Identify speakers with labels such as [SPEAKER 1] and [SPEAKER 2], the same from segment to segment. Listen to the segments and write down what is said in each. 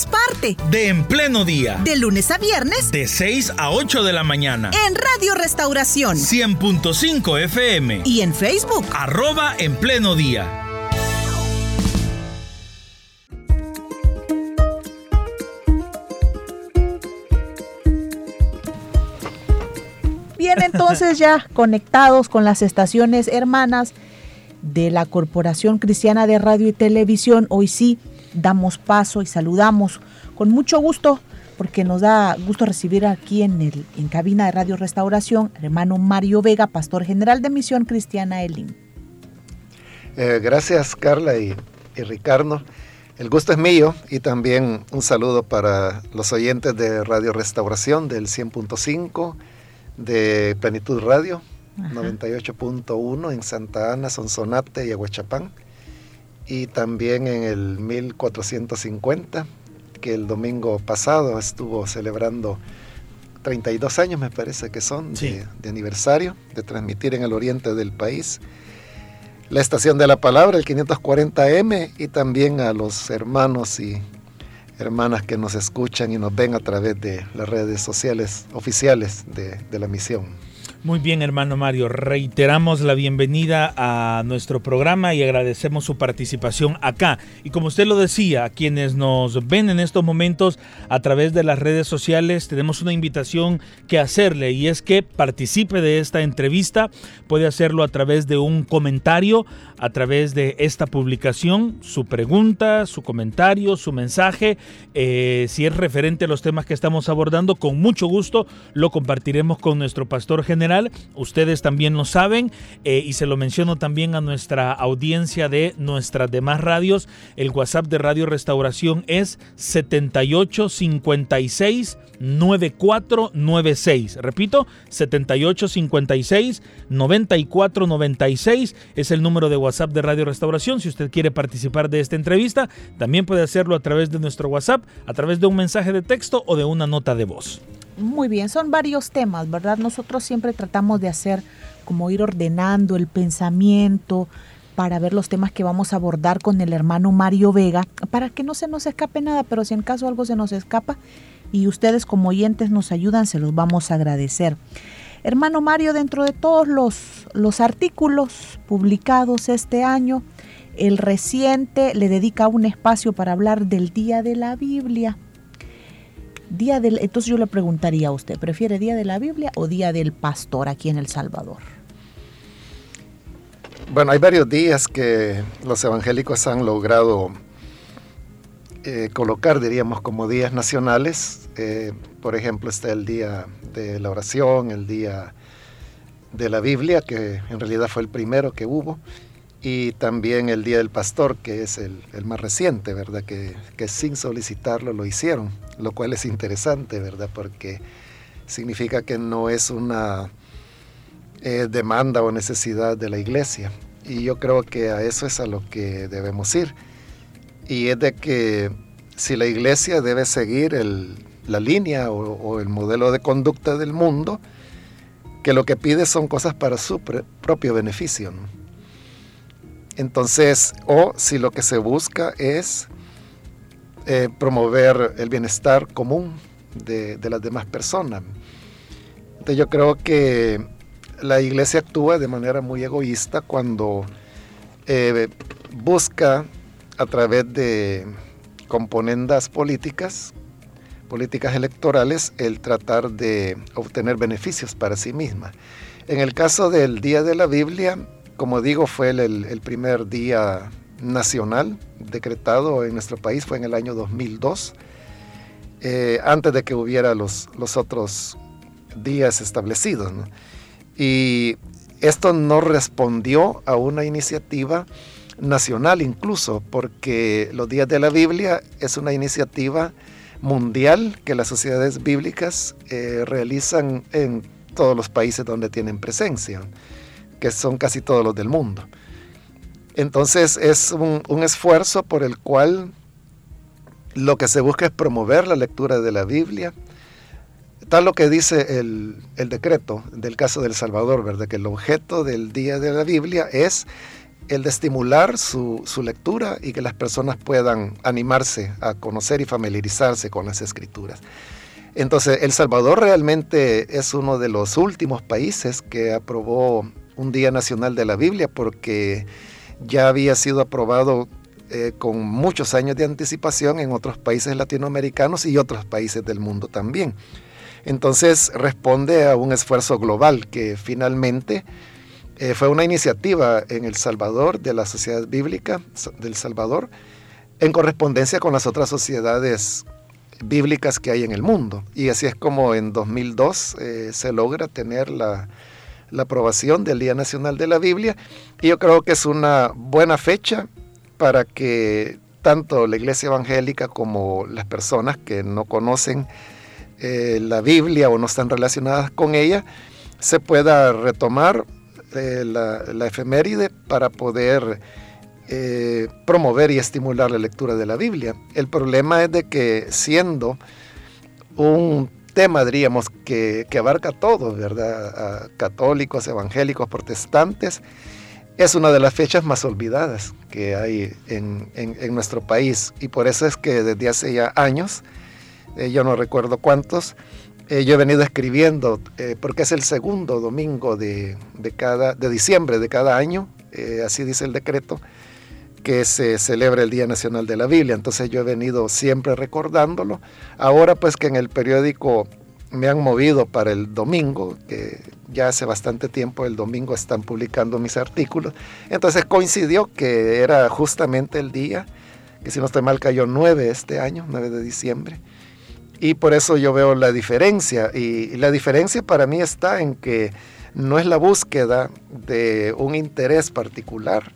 [SPEAKER 1] seamos parte
[SPEAKER 2] de En Pleno Día.
[SPEAKER 1] De lunes a viernes.
[SPEAKER 2] De 6 a 8 de la mañana.
[SPEAKER 1] En Radio Restauración.
[SPEAKER 2] 100.5 FM.
[SPEAKER 1] Y en Facebook.
[SPEAKER 2] Arroba En Pleno Día.
[SPEAKER 3] Bien, entonces ya conectados con las estaciones hermanas de la Corporación Cristiana de Radio y Televisión, hoy sí damos paso y saludamos con mucho gusto, porque nos da gusto recibir aquí en, el, en cabina de Radio Restauración al hermano Mario Vega, pastor general de Misión Cristiana Elim.
[SPEAKER 4] Eh, gracias Carla y, y Ricardo. El gusto es mío y también un saludo para los oyentes de Radio Restauración del 100.5 de Plenitud Radio, 98.1 en Santa Ana, Sonsonate y Aguachapán y también en el 1450, que el domingo pasado estuvo celebrando 32 años, me parece que son, de, aniversario, de transmitir en el oriente del país. La estación de la palabra, el 540M, y también a los hermanos y hermanas que nos escuchan y nos ven a través de las redes sociales oficiales de la misión.
[SPEAKER 2] Muy bien, hermano Mario. Reiteramos la bienvenida a nuestro programa y agradecemos su participación acá. Y como usted lo decía, a quienes nos ven en estos momentos a través de las redes sociales, tenemos una invitación que hacerle y es que participe de esta entrevista. Puede hacerlo a través de un comentario, a través de esta publicación, su pregunta, su comentario, su mensaje. Eh, si es referente a los temas que estamos abordando, con mucho gusto lo compartiremos con nuestro pastor general Ustedes también lo saben eh, y se lo menciono también a nuestra audiencia de nuestras demás radios. El WhatsApp de Radio Restauración es 7856 9496. Repito, 7856 9496 es el número de WhatsApp de Radio Restauración. Si usted quiere participar de esta entrevista, también puede hacerlo a través de nuestro WhatsApp, a través de un mensaje de texto o de una nota de voz.
[SPEAKER 3] Muy bien, son varios temas, ¿verdad? Nosotros siempre tratamos de hacer como ir ordenando el pensamiento para ver los temas que vamos a abordar con el hermano Mario Vega, para que no se nos escape nada, pero si en caso algo se nos escapa y ustedes como oyentes nos ayudan, se los vamos a agradecer. Hermano Mario, dentro de todos los, los artículos publicados este año, el reciente le dedica un espacio para hablar del Día de la Biblia. Día entonces yo le preguntaría a usted, ¿prefiere Día de la Biblia o Día del Pastor aquí en El Salvador?
[SPEAKER 4] Bueno, hay varios días que los evangélicos han logrado eh, colocar, diríamos, como días nacionales. Eh, por ejemplo, está el Día de la Oración, el Día de la Biblia, que en realidad fue el primero que hubo y también el Día del Pastor, que es el, más reciente, ¿verdad? Que, sin solicitarlo lo hicieron, lo cual es interesante, ¿verdad? Porque significa que no es una eh, demanda o necesidad de la iglesia. Y yo creo que a eso es a lo que debemos ir. Y es de que si la iglesia debe seguir la línea o, el modelo de conducta del mundo, que lo que pide son cosas para su propio beneficio. Entonces, o si lo que se busca es eh, promover el bienestar común de, las demás personas. Entonces yo creo que la iglesia actúa de manera muy egoísta cuando eh, busca a través de componendas políticas, políticas electorales, el tratar de obtener beneficios para sí misma. En el caso del Día de la Biblia, como digo, fue el, primer día nacional decretado en nuestro país, fue en el año 2002, eh, antes de que hubiera los, los otros días establecidos. Y esto no respondió a una iniciativa nacional incluso, porque los días de la Biblia es una iniciativa mundial que las sociedades bíblicas eh, realizan en todos los países donde tienen presencia que son casi todos los del mundo. Entonces es un, esfuerzo por el cual lo que se busca es promover la lectura de la Biblia, tal lo que dice el, el, decreto del caso del Salvador, ¿verdad? Que el objeto del día de la Biblia es el de estimular su, su, lectura y que las personas puedan animarse a conocer y familiarizarse con las escrituras. Entonces, El Salvador realmente es uno de los últimos países que aprobó un Día Nacional de la Biblia porque ya había sido aprobado eh, con muchos años de anticipación en otros países latinoamericanos y otros países del mundo también. Entonces responde a un esfuerzo global que finalmente eh, fue una iniciativa en El Salvador de la Sociedad Bíblica del Salvador en correspondencia con las otras sociedades bíblicas que hay en el mundo. Y así es como en 2002 eh, se logra tener la, la aprobación del Día Nacional de la Biblia. Y yo creo que es una buena fecha para que tanto la iglesia evangélica como las personas que no conocen eh, la Biblia o no están relacionadas con ella, se pueda retomar eh, la, efeméride para poder eh, promover y estimular la lectura de la Biblia. El problema es de que siendo un tema, diríamos, que, que abarca todo, ¿verdad? A católicos, evangélicos, protestantes, es una de las fechas más olvidadas que hay en, nuestro país y por eso es que desde hace ya años, eh, yo no recuerdo cuántos, eh, yo he venido escribiendo, eh, porque es el segundo domingo de, cada, de diciembre de cada año, así dice el decreto, que se celebra el Día Nacional de la Biblia. Entonces yo he venido siempre recordándolo. Ahora pues que en el periódico me han movido para el domingo, que ya hace bastante tiempo el domingo están publicando mis artículos. Entonces coincidió que era justamente el día, que si no estoy mal cayó 9 este año, 9 de diciembre. Y por eso yo veo la diferencia. Y, la diferencia para mí está en que no es la búsqueda de un interés particular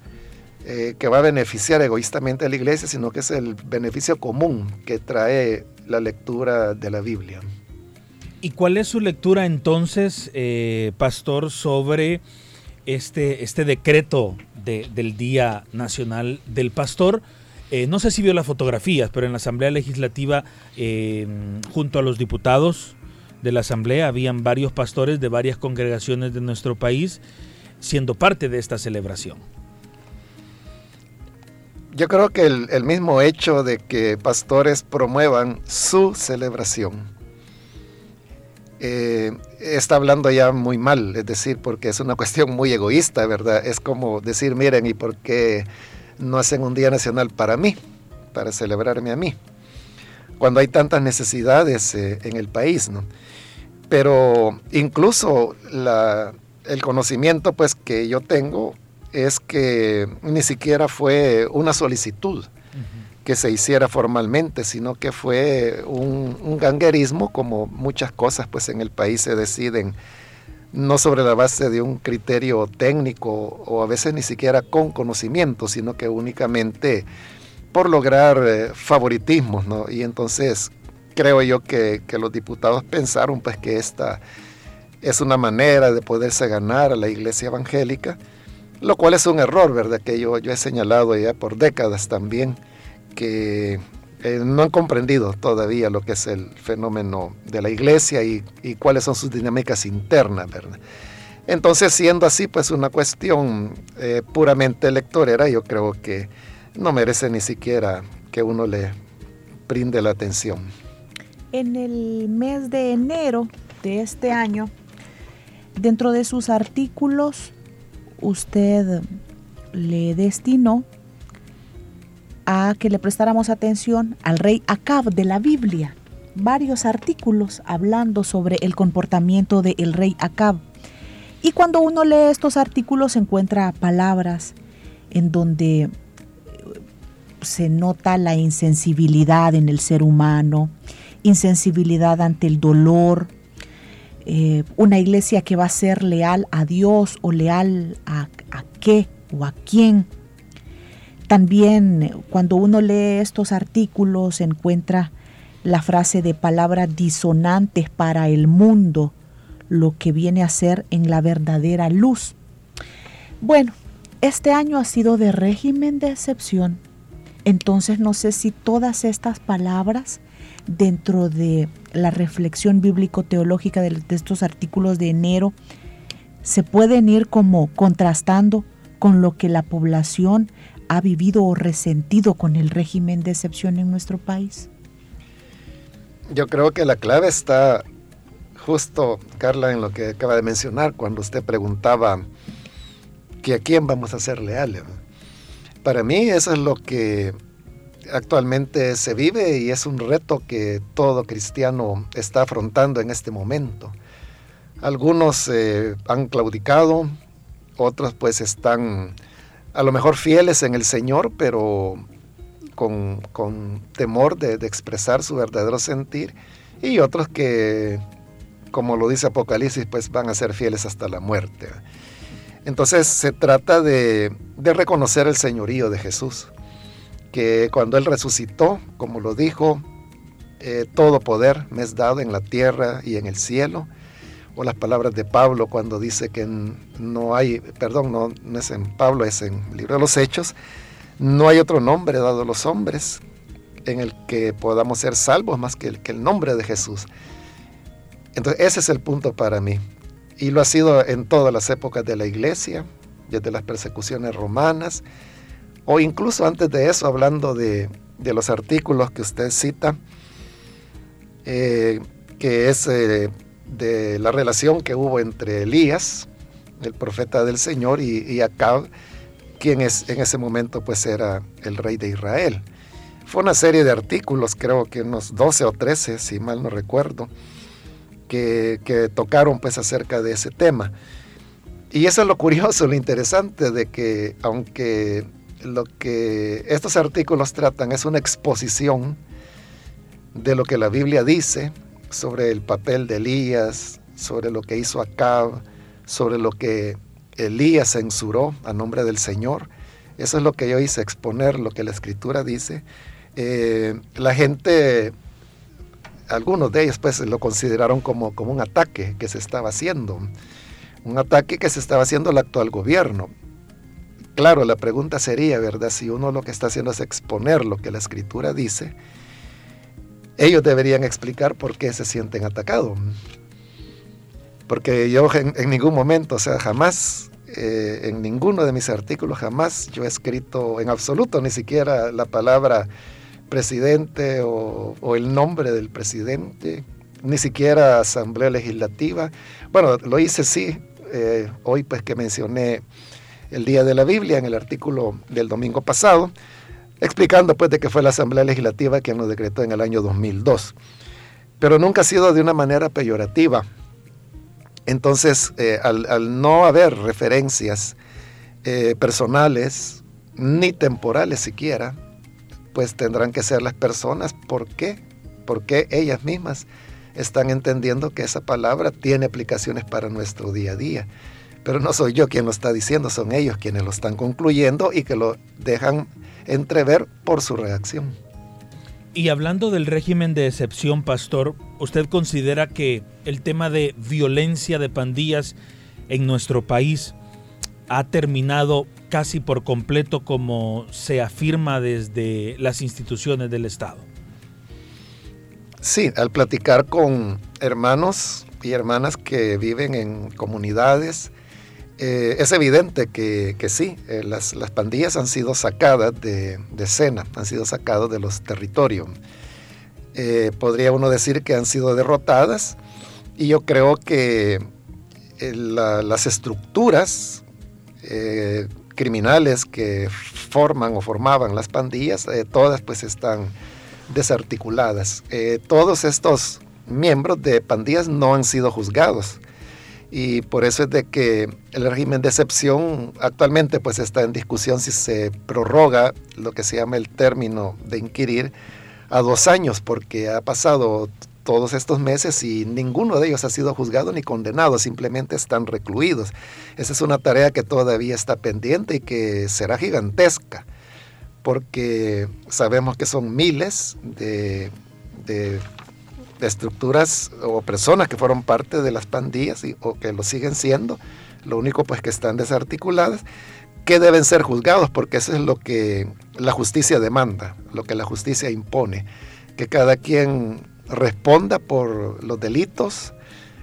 [SPEAKER 4] eh, que va a beneficiar egoístamente a la iglesia, sino que es el beneficio común que trae la lectura de la Biblia.
[SPEAKER 2] ¿Y cuál es su lectura entonces, eh, pastor, sobre este, este decreto del Día Nacional del Pastor? Eh, no sé si vio las fotografías, pero en la Asamblea Legislativa, eh, junto a los diputados de la Asamblea, habían varios pastores de varias congregaciones de nuestro país siendo parte de esta celebración.
[SPEAKER 4] Yo creo que el mismo hecho de que pastores promuevan su celebración eh, está hablando ya muy mal, es decir, porque es una cuestión muy egoísta, ¿verdad? Es como decir, miren, ¿y por qué no hacen un día nacional para mí, para celebrarme a mí? Cuando hay tantas necesidades eh, en el país, ¿no? Pero incluso el conocimiento pues que yo tengo es que ni siquiera fue una solicitud que se hiciera formalmente, sino que fue un, ganguerismo, como muchas cosas pues en el país se deciden no sobre la base de un criterio técnico o a veces ni siquiera con conocimiento, sino que únicamente por lograr eh, favoritismos, ¿no? Y entonces creo yo que, los diputados pensaron pues que esta es una manera de poderse ganar a la iglesia evangélica, lo cual es un error, ¿verdad? Que yo, yo he señalado ya por décadas también que eh, no han comprendido todavía lo que es el fenómeno de la iglesia y, cuáles son sus dinámicas internas, ¿verdad? Entonces, siendo así, pues una cuestión eh, puramente electorera, yo creo que no merece ni siquiera que uno le brinde la atención.
[SPEAKER 3] En el mes de enero de este año, dentro de sus artículos, usted le destinó a que le prestáramos atención al rey Acab de la Biblia. Varios artículos hablando sobre el comportamiento del rey Acab. Y cuando uno lee estos artículos encuentra palabras en donde eh, se nota la insensibilidad en el ser humano, insensibilidad ante el dolor, eh, una iglesia que va a ser leal a Dios o leal a, a qué o a quién también cuando uno lee estos artículos encuentra la frase de palabras disonantes para el mundo, lo que viene a ser en la verdadera luz. Bueno, este año ha sido de régimen de excepción. Entonces no sé si todas estas palabras dentro de la reflexión bíblico-teológica de, estos artículos de enero se pueden ir como contrastando con lo que la población ha vivido o resentido con el régimen de excepción en nuestro país?
[SPEAKER 4] Yo creo que la clave está justo, Carla, en lo que acaba de mencionar, cuando usted preguntaba que a quién vamos a ser leales. Para mí eso es lo que actualmente se vive y es un reto que todo cristiano está afrontando en este momento. Algunos eh, han claudicado, otros pues están a lo mejor fieles en el Señor, pero con, temor de, expresar su verdadero sentir, y otros que, como lo dice Apocalipsis, pues van a ser fieles hasta la muerte. Entonces se trata de, reconocer el señorío de Jesús, que cuando Él resucitó, como lo dijo, eh, todo poder me es dado en la tierra y en el cielo, o las palabras de Pablo cuando dice que no hay, perdón, no, es en Pablo, es en el libro de los Hechos, no hay otro nombre dado a los hombres en el que podamos ser salvos más que el nombre de Jesús. Entonces ese es el punto para mí. Y lo ha sido en todas las épocas de la iglesia, desde las persecuciones romanas, o incluso antes de eso, hablando de, los artículos que usted cita, eh, que es eh, de la relación que hubo entre Elías, el profeta del Señor, y, Acab, quien es, en ese momento pues era el rey de Israel. Fue una serie de artículos, creo que unos 12 o 13, si mal no recuerdo, que, que tocaron pues acerca de ese tema. Y eso es lo curioso, lo interesante de que aunque lo que estos artículos tratan es una exposición de lo que la Biblia dice, sobre el papel de Elías, sobre lo que hizo Acab, sobre lo que Elías censuró a nombre del Señor. Eso es lo que yo hice, exponer lo que la escritura dice. Eh, la gente, algunos de ellos pues lo consideraron como, como un ataque que se estaba haciendo, un ataque que se estaba haciendo el actual gobierno. Claro, la pregunta sería, ¿verdad? Si uno lo que está haciendo es exponer lo que la escritura dice, ellos deberían explicar por qué se sienten atacados. Porque yo en, ningún momento, o sea, jamás, eh, en ninguno de mis artículos, jamás yo he escrito en absoluto ni siquiera la palabra presidente o, el nombre del presidente, ni siquiera asamblea legislativa. Bueno, lo hice sí, eh, hoy pues que mencioné el Día de la Biblia en el artículo del domingo pasado, explicando pues de que fue la Asamblea Legislativa quien lo decretó en el año 2002. Pero nunca ha sido de una manera peyorativa. Entonces, eh, al, no haber referencias eh, personales ni temporales siquiera, pues tendrán que ser las personas. ¿Por qué? Porque ellas mismas están entendiendo que esa palabra tiene aplicaciones para nuestro día a día. Pero no soy yo quien lo está diciendo, son ellos quienes lo están concluyendo y que lo dejan entrever por su reacción.
[SPEAKER 2] Y hablando del régimen de excepción, pastor, ¿usted considera que el tema de violencia de pandillas en nuestro país ha terminado casi por completo como se afirma desde las instituciones del Estado?
[SPEAKER 4] Sí, al platicar con hermanos y hermanas que viven en comunidades eh, es evidente que, sí, eh, las, pandillas han sido sacadas de, escena, han sido sacadas de los territorios. Eh, podría uno decir que han sido derrotadas y yo creo que las estructuras criminales que forman o formaban las pandillas, todas pues están desarticuladas. todos estos miembros de pandillas no han sido juzgados y por eso es de que el régimen de excepción actualmente pues está en discusión si se prorroga lo que se llama el término de inquirir a dos años porque ha pasado todos estos meses y ninguno de ellos ha sido juzgado ni condenado, simplemente están recluidos. Esa es una tarea que todavía está pendiente y que será gigantesca porque sabemos que son miles de, de estructuras o personas que fueron parte de las pandillas o que lo siguen siendo, lo único pues que están desarticuladas, que deben ser juzgados, porque eso es lo que la justicia demanda, lo que la justicia impone, que cada quien responda por los delitos,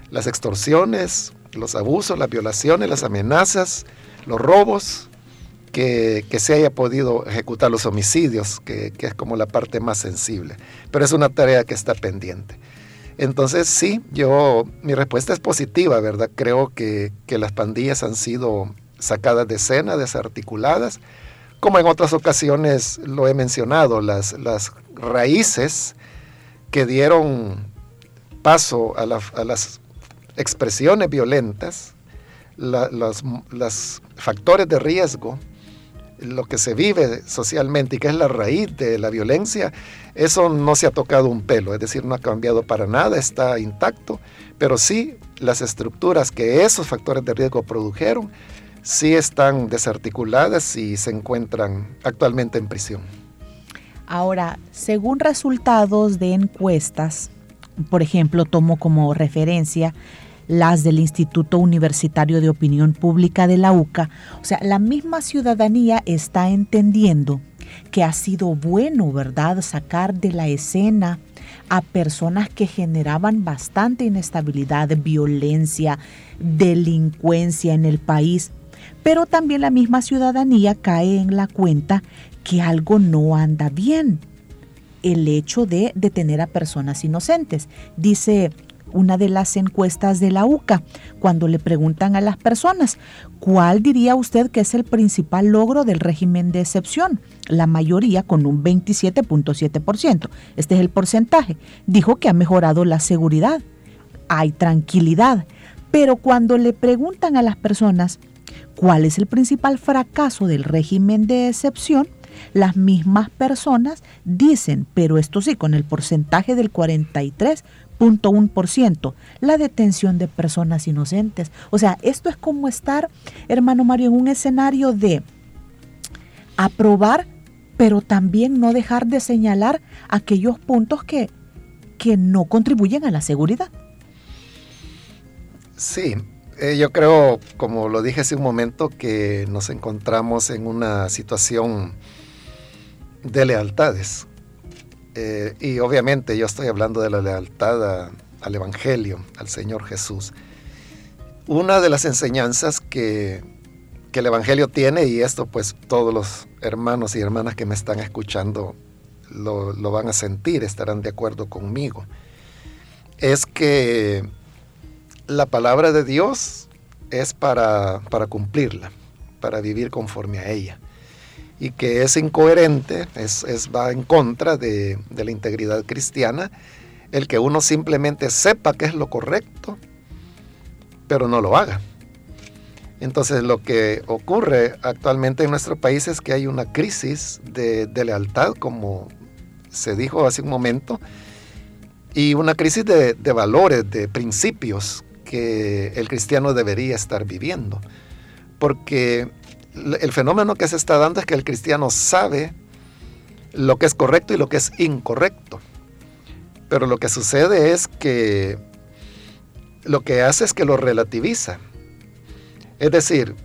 [SPEAKER 4] las extorsiones, los abusos, las violaciones, las amenazas, los robos, que, se haya podido ejecutar los homicidios, que, es como la parte más sensible. Pero es una tarea que está pendiente. Entonces sí, yo, mi respuesta es positiva, ¿verdad? Creo que, las pandillas han sido sacadas de escena, desarticuladas, como en otras ocasiones lo he mencionado, las, las raíces que dieron paso a, las expresiones violentas, los factores de riesgo lo que se vive socialmente y que es la raíz de la violencia, eso no se ha tocado un pelo, es decir, no ha cambiado para nada, está intacto, pero sí las estructuras que esos factores de riesgo produjeron, sí están desarticuladas y se encuentran actualmente en prisión.
[SPEAKER 3] Ahora, según resultados de encuestas, por ejemplo, tomo como referencia las del Instituto Universitario de Opinión Pública de la UCA. O sea, la misma ciudadanía está entendiendo que ha sido bueno, ¿verdad?, sacar de la escena a personas que generaban bastante inestabilidad, violencia, delincuencia en el país. Pero también la misma ciudadanía cae en la cuenta que algo no anda bien. El hecho de detener a personas inocentes. Dice una de las encuestas de la UCA, cuando le preguntan a las personas, ¿cuál diría usted que es el principal logro del régimen de excepción? La mayoría, con un 27.7%, este es el porcentaje, dijo que ha mejorado la seguridad, hay tranquilidad, pero cuando le preguntan a las personas, ¿cuál es el principal fracaso del régimen de excepción? Las mismas personas dicen, pero esto sí, con el porcentaje del 43 ciento la detención de personas inocentes. O sea, esto es como estar, hermano Mario, en un escenario de aprobar, pero también no dejar de señalar aquellos puntos que, que no contribuyen a la seguridad.
[SPEAKER 4] Sí, eh, yo creo, como lo dije hace un momento, que nos encontramos en una situación de lealtades. Eh, y obviamente yo estoy hablando de la lealtad al Evangelio, al Señor Jesús. Una de las enseñanzas que, el Evangelio tiene, y esto pues todos los hermanos y hermanas que me están escuchando lo, van a sentir, estarán de acuerdo conmigo, es que la palabra de Dios es para, para cumplirla, para vivir conforme a ella y que es incoherente, es, va en contra de, la integridad cristiana, el que uno simplemente sepa que es lo correcto, pero no lo haga. Entonces lo que ocurre actualmente en nuestro país es que hay una crisis de, lealtad, como se dijo hace un momento, y una crisis de, de, valores, de principios que el cristiano debería estar viviendo. Porque el fenómeno que se está dando es que el cristiano sabe lo que es correcto y lo que es incorrecto. Pero lo que sucede es que lo que hace es que lo relativiza. Es decir,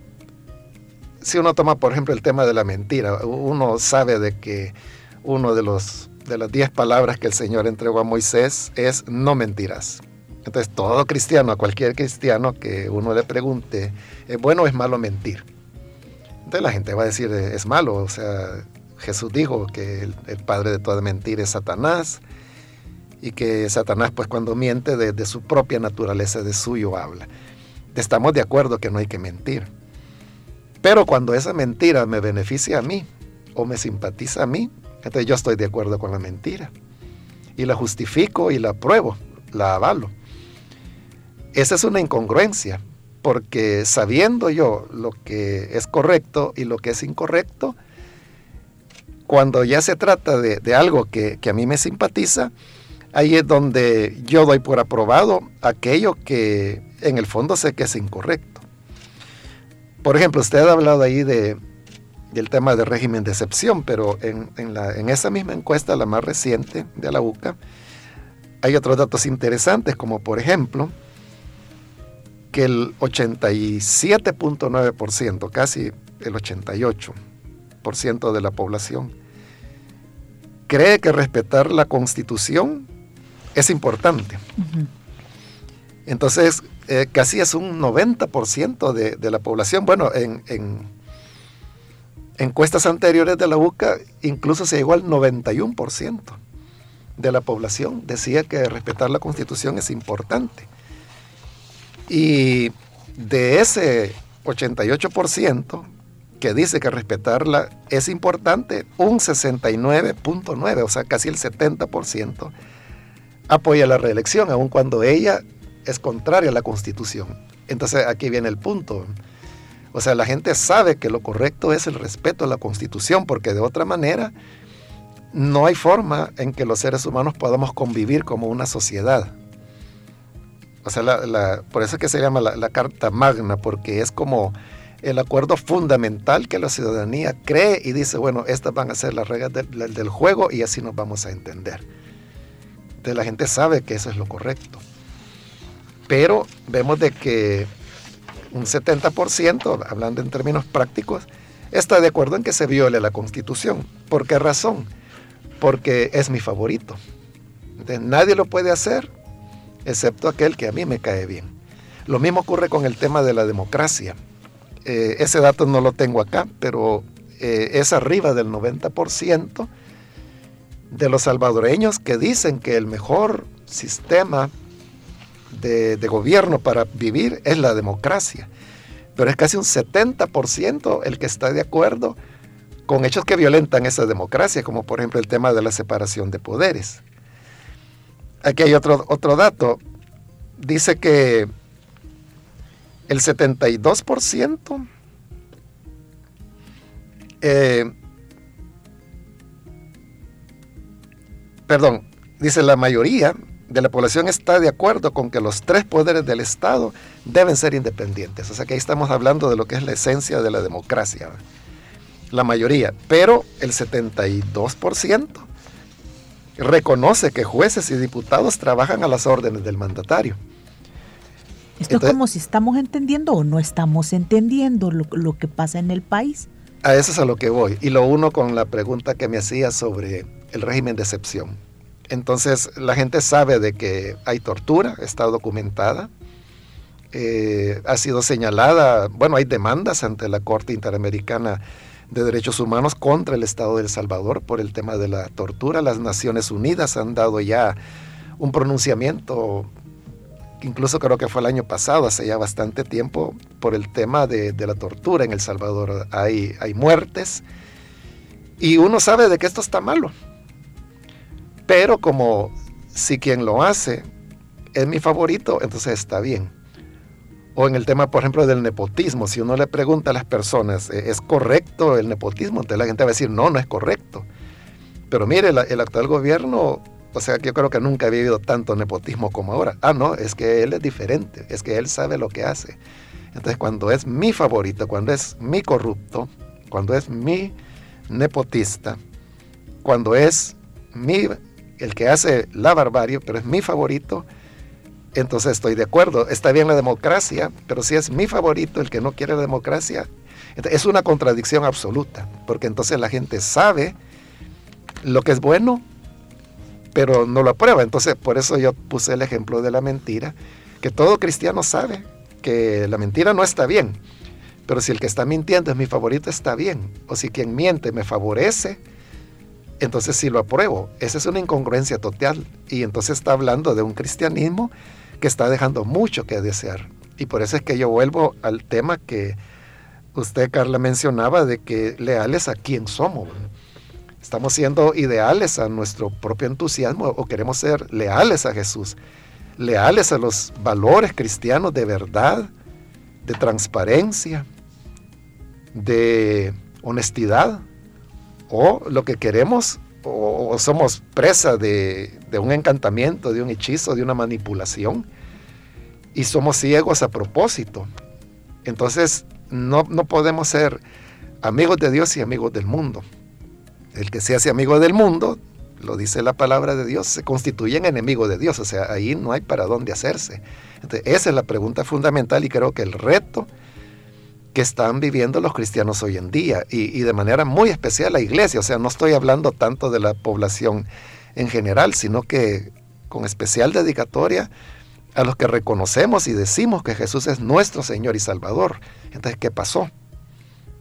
[SPEAKER 4] si uno toma por ejemplo el tema de la mentira, uno sabe de que uno de los de las diez palabras que el Señor entregó a Moisés es no mentirás. Entonces todo cristiano, a cualquier cristiano que uno le pregunte, ¿es bueno o es malo mentir? Entonces la gente va a decir, es malo, o sea, Jesús dijo que el, padre de toda mentira es Satanás y que Satanás pues cuando miente de, su propia naturaleza, de suyo habla. Estamos de acuerdo que no hay que mentir. Pero cuando esa mentira me beneficia a mí o me simpatiza a mí, entonces yo estoy de acuerdo con la mentira. Y la justifico y la apruebo, la avalo. Esa es una incongruencia porque sabiendo yo lo que es correcto y lo que es incorrecto, cuando ya se trata de, algo que, a mí me simpatiza, ahí es donde yo doy por aprobado aquello que en el fondo sé que es incorrecto. Por ejemplo, usted ha hablado ahí de, del tema del régimen de excepción, pero en, en esa misma encuesta, la más reciente de la UCA, hay otros datos interesantes, como por ejemplo, que el 87.9%, casi el 88% de la población, cree que respetar la constitución es importante. Entonces, eh, casi es un 90% de, de, la población. Bueno, en, en, encuestas anteriores de la UCA incluso se llegó al 91% de la población. Decía que respetar la constitución es importante. Y de ese 88% que dice que respetarla es importante, un 69.9, o sea, casi el 70%, apoya la reelección, aun cuando ella es contraria a la constitución. Entonces aquí viene el punto. O sea, la gente sabe que lo correcto es el respeto a la constitución, porque de otra manera no hay forma en que los seres humanos podamos convivir como una sociedad. O sea, por eso es que se llama la, Carta Magna, porque es como el acuerdo fundamental que la ciudadanía cree y dice, bueno, estas van a ser las reglas del, juego y así nos vamos a entender. Entonces la gente sabe que eso es lo correcto. Pero vemos de que un 70%, hablando en términos prácticos, está de acuerdo en que se viole la constitución. ¿Por qué razón? Porque es mi favorito. Entonces, nadie lo puede hacer excepto aquel que a mí me cae bien. Lo mismo ocurre con el tema de la democracia. Eh, ese dato no lo tengo acá, pero eh, es arriba del 90% de los salvadoreños que dicen que el mejor sistema de, de, gobierno para vivir es la democracia. Pero es casi un 70% el que está de acuerdo con hechos que violentan esa democracia, como por ejemplo el tema de la separación de poderes. Aquí hay otro, otro dato. Dice que el 72% eh, perdón, dice la mayoría de la población está de acuerdo con que los tres poderes del Estado deben ser independientes. O sea que ahí estamos hablando de lo que es la esencia de la democracia. La mayoría, pero el 72% reconoce que jueces y diputados trabajan a las órdenes del mandatario.
[SPEAKER 3] Esto es como si estamos entendiendo o no estamos entendiendo lo, que pasa en el país.
[SPEAKER 4] A eso es a lo que voy. Y lo uno con la pregunta que me hacía sobre el régimen de excepción. Entonces, la gente sabe de que hay tortura, está documentada, eh, ha sido señalada, bueno, hay demandas ante la Corte Interamericana de Derechos Humanos contra el Estado de El Salvador por el tema de la tortura. Las Naciones Unidas han dado ya un pronunciamiento, incluso creo que fue el año pasado, hace ya bastante tiempo, por el tema de, la tortura en El Salvador. Hay, hay muertes y uno sabe de que esto está malo. Pero como si quien lo hace es mi favorito, entonces está bien. O en el tema, por ejemplo, del nepotismo, si uno le pregunta a las personas, eh, ¿es correcto el nepotismo? Entonces la gente va a decir, no, no es correcto. Pero mire, el, actual gobierno, o sea, yo creo que nunca ha vivido tanto nepotismo como ahora. Ah, no, es que él es diferente, es que él sabe lo que hace. Entonces, cuando es mi favorito, cuando es mi corrupto, cuando es mi nepotista, cuando es mi, el que hace la barbarie, pero es mi favorito, entonces estoy de acuerdo. Está bien la democracia, pero si es mi favorito el que no quiere la democracia, es una contradicción absoluta, porque entonces la gente sabe lo que es bueno, pero no lo aprueba. Entonces, por eso yo puse el ejemplo de la mentira, que todo cristiano sabe que la mentira no está bien, pero si el que está mintiendo es mi favorito, está bien. O si quien miente me favorece, entonces sí lo apruebo. Esa es una incongruencia total. Y entonces está hablando de un cristianismo que está dejando mucho que desear. Y por eso es que yo vuelvo al tema que usted, Carla, mencionaba de que leales a quién somos. Estamos siendo ideales a nuestro propio entusiasmo o queremos ser leales a Jesús, leales a los valores cristianos de verdad, de transparencia, de honestidad, o lo que queremos o, somos presa de, un encantamiento, de un hechizo, de una manipulación, y somos ciegos a propósito. Entonces, no, no podemos ser amigos de Dios y amigos del mundo. El que se hace amigo del mundo lo dice la palabra de Dios, se constituyen enemigos de Dios, o sea, ahí no hay para dónde hacerse. Entonces, esa es la pregunta fundamental y creo que el reto que están viviendo los cristianos hoy en día y, de manera muy especial la iglesia, o sea, no estoy hablando tanto de la población en general, sino que con especial dedicatoria a los que reconocemos y decimos que Jesús es nuestro Señor y Salvador. Entonces, ¿qué pasó?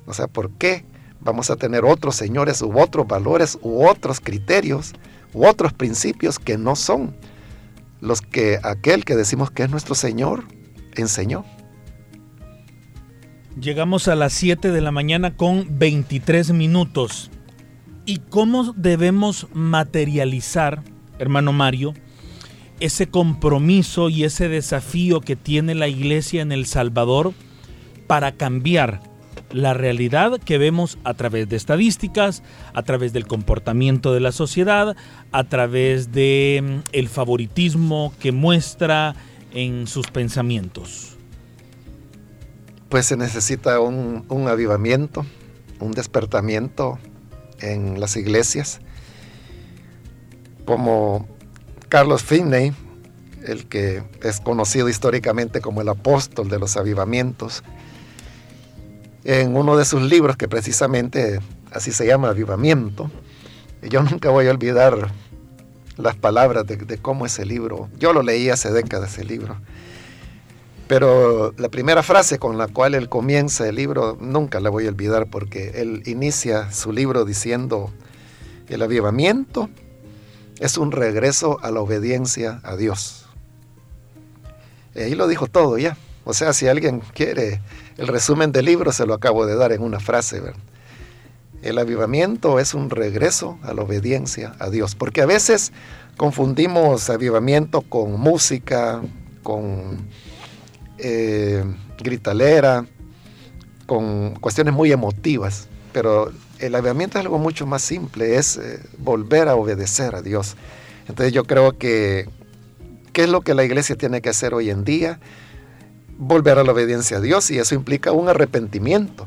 [SPEAKER 4] O sea, ¿por qué vamos a tener otros señores u otros valores u otros criterios u otros principios que no son los que aquel que decimos que es nuestro Señor enseñó?
[SPEAKER 2] Llegamos a las 7 de la mañana con 23 minutos. ¿Y cómo debemos materializar, hermano Mario, ese compromiso y ese desafío que tiene la iglesia en El Salvador para cambiar la realidad que vemos a través de estadísticas, a través del comportamiento de la sociedad, a través de mm, el favoritismo que muestra en sus pensamientos.
[SPEAKER 4] Pues se necesita un, un avivamiento, un despertamiento en las iglesias. Como Carlos Finney, el que es conocido históricamente como el apóstol de los avivamientos, en uno de sus libros, que precisamente así se llama Avivamiento, yo nunca voy a olvidar las palabras de, de cómo ese libro, yo lo leí hace décadas ese libro, pero la primera frase con la cual él comienza el libro nunca la voy a olvidar porque él inicia su libro diciendo, el avivamiento es un regreso a la obediencia a Dios. Y ahí lo dijo todo ya. O sea, si alguien quiere el resumen del libro, se lo acabo de dar en una frase. El avivamiento es un regreso a la obediencia a Dios. Porque a veces confundimos avivamiento con música, con eh, gritalera, con cuestiones muy emotivas. Pero el avivamiento es algo mucho más simple, es eh, volver a obedecer a Dios. Entonces yo creo que, ¿qué es lo que la iglesia tiene que hacer hoy en día? volver a la obediencia a Dios y eso implica un arrepentimiento.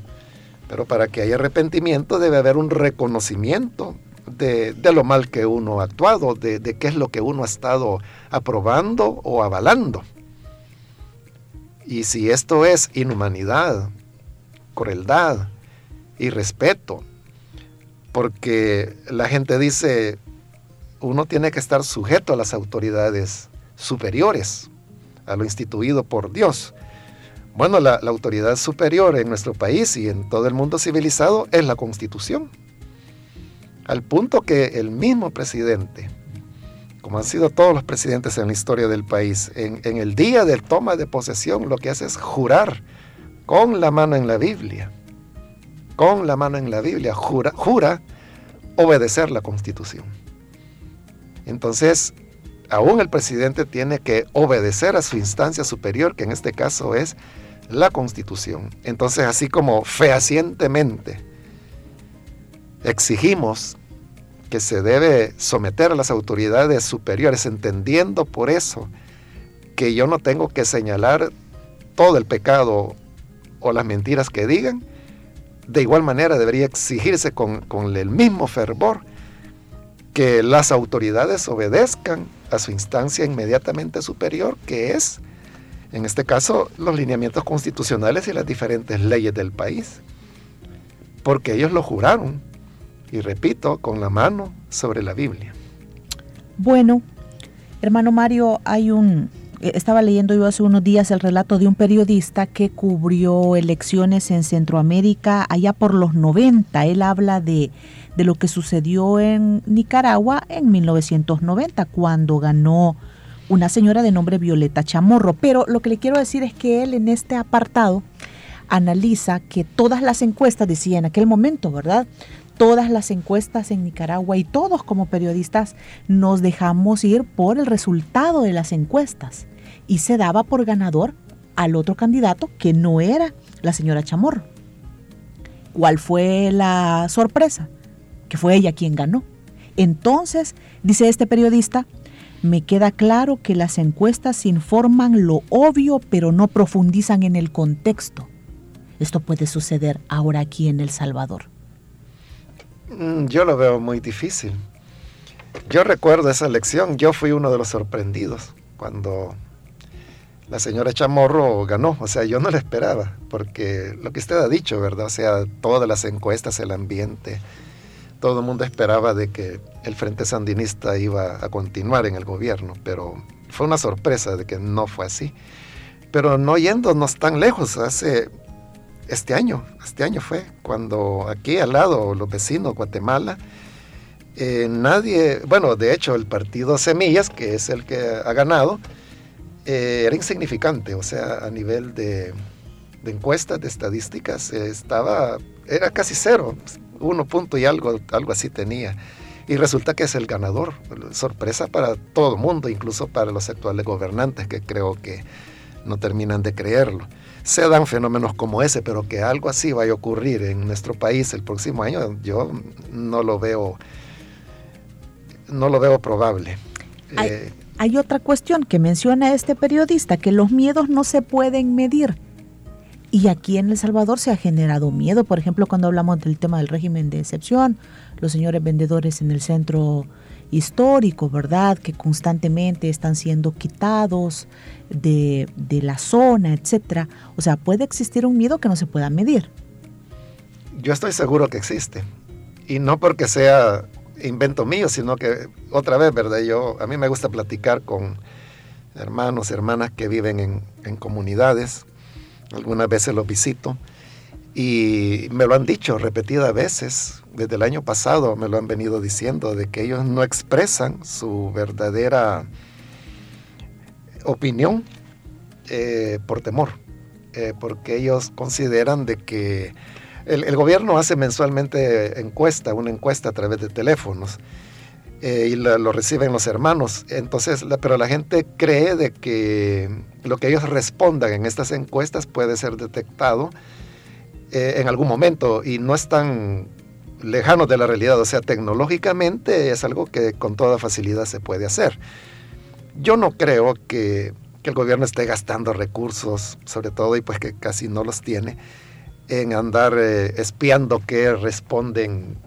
[SPEAKER 4] Pero para que haya arrepentimiento debe haber un reconocimiento de, lo mal que uno ha actuado, de, de, qué es lo que uno ha estado aprobando o avalando. Y si esto es inhumanidad, crueldad, irrespeto, porque la gente dice, uno tiene que estar sujeto a las autoridades superiores, a lo instituido por Dios. Bueno, la, autoridad superior en nuestro país y en todo el mundo civilizado es la constitución. Al punto que el mismo presidente, como han sido todos los presidentes en la historia del país, en, el día del toma de posesión lo que hace es jurar con la mano en la Biblia, con la mano en la Biblia, jura, jura obedecer la constitución. Entonces, aún el presidente tiene que obedecer a su instancia superior, que en este caso es la constitución. Entonces, así como fehacientemente exigimos que se debe someter a las autoridades superiores, entendiendo por eso que yo no tengo que señalar todo el pecado o las mentiras que digan, de igual manera debería exigirse con, con el mismo fervor que las autoridades obedezcan a su instancia inmediatamente superior, que es, en este caso, los lineamientos constitucionales y las diferentes leyes del país. Porque ellos lo juraron, y repito, con la mano sobre la Biblia.
[SPEAKER 3] Bueno, hermano Mario, hay un... Eh, estaba leyendo yo hace unos días el relato de un periodista que cubrió elecciones en Centroamérica allá por los 90. Él habla de de lo que sucedió en Nicaragua en 1990, cuando ganó una señora de nombre Violeta Chamorro. Pero lo que le quiero decir es que él en este apartado analiza que todas las encuestas, decía en aquel momento, ¿verdad? Todas las encuestas en Nicaragua y todos como periodistas nos dejamos ir por el resultado de las encuestas y se daba por ganador al otro candidato que no era la señora Chamorro. ¿Cuál fue la sorpresa? que fue ella quien ganó. Entonces, dice este periodista, me queda claro que las encuestas informan lo obvio pero no profundizan en el contexto. Esto puede suceder ahora aquí en El Salvador.
[SPEAKER 4] Mm, yo lo veo muy difícil. yo recuerdo esa elección, yo fui uno de los sorprendidos cuando la señora Chamorro ganó, o sea, yo no la esperaba, porque lo que usted ha dicho, ¿verdad? O sea, todas las encuestas, el ambiente, todo el mundo esperaba de que el Frente Sandinista iba a continuar en el gobierno, pero fue una sorpresa de que no fue así. Pero no yéndonos tan lejos, hace este año, este año fue, cuando aquí al lado, los vecinos, Guatemala, eh, nadie, bueno, de hecho el partido Semillas, que es el que ha ganado, eh, era insignificante, o sea, a nivel de, encuestas, de estadísticas, eh, estaba, era casi cero, uno punto y algo, algo así tenía. Y resulta que es el ganador, sorpresa para todo el mundo, incluso para los actuales gobernantes, que creo que no terminan de creerlo. Se dan fenómenos como ese, pero que algo así vaya a ocurrir en nuestro país el próximo año, yo no lo veo, no lo veo probable.
[SPEAKER 3] Hay, eh, hay otra cuestión que menciona este periodista, que los miedos no se pueden medir. Y aquí en El Salvador se ha generado miedo, por ejemplo, cuando hablamos del tema del régimen de excepción, los señores vendedores en el centro histórico, ¿verdad? Que constantemente están siendo quitados de, la zona, etcétera. O sea, puede existir un miedo que no se pueda medir.
[SPEAKER 4] Yo estoy seguro que existe. Y no porque sea invento mío, sino que otra vez, ¿verdad? Yo, a mí me gusta platicar con hermanos, hermanas que viven en, en comunidades. Algunas veces los visito. Y me lo han dicho repetidas veces, desde el año pasado me lo han venido diciendo, de que ellos no expresan su verdadera opinión eh, por temor, eh, porque ellos consideran de que el, gobierno hace mensualmente encuesta, una encuesta a través de teléfonos, eh, y lo reciben los hermanos. Entonces, pero la gente cree de que lo que ellos respondan en estas encuestas puede ser detectado en algún momento y no están lejanos de la realidad. O sea, tecnológicamente es algo que con toda facilidad se puede hacer. Yo no creo que, el gobierno esté gastando recursos, sobre todo, y pues que casi no los tiene, en andar eh, espiando que responden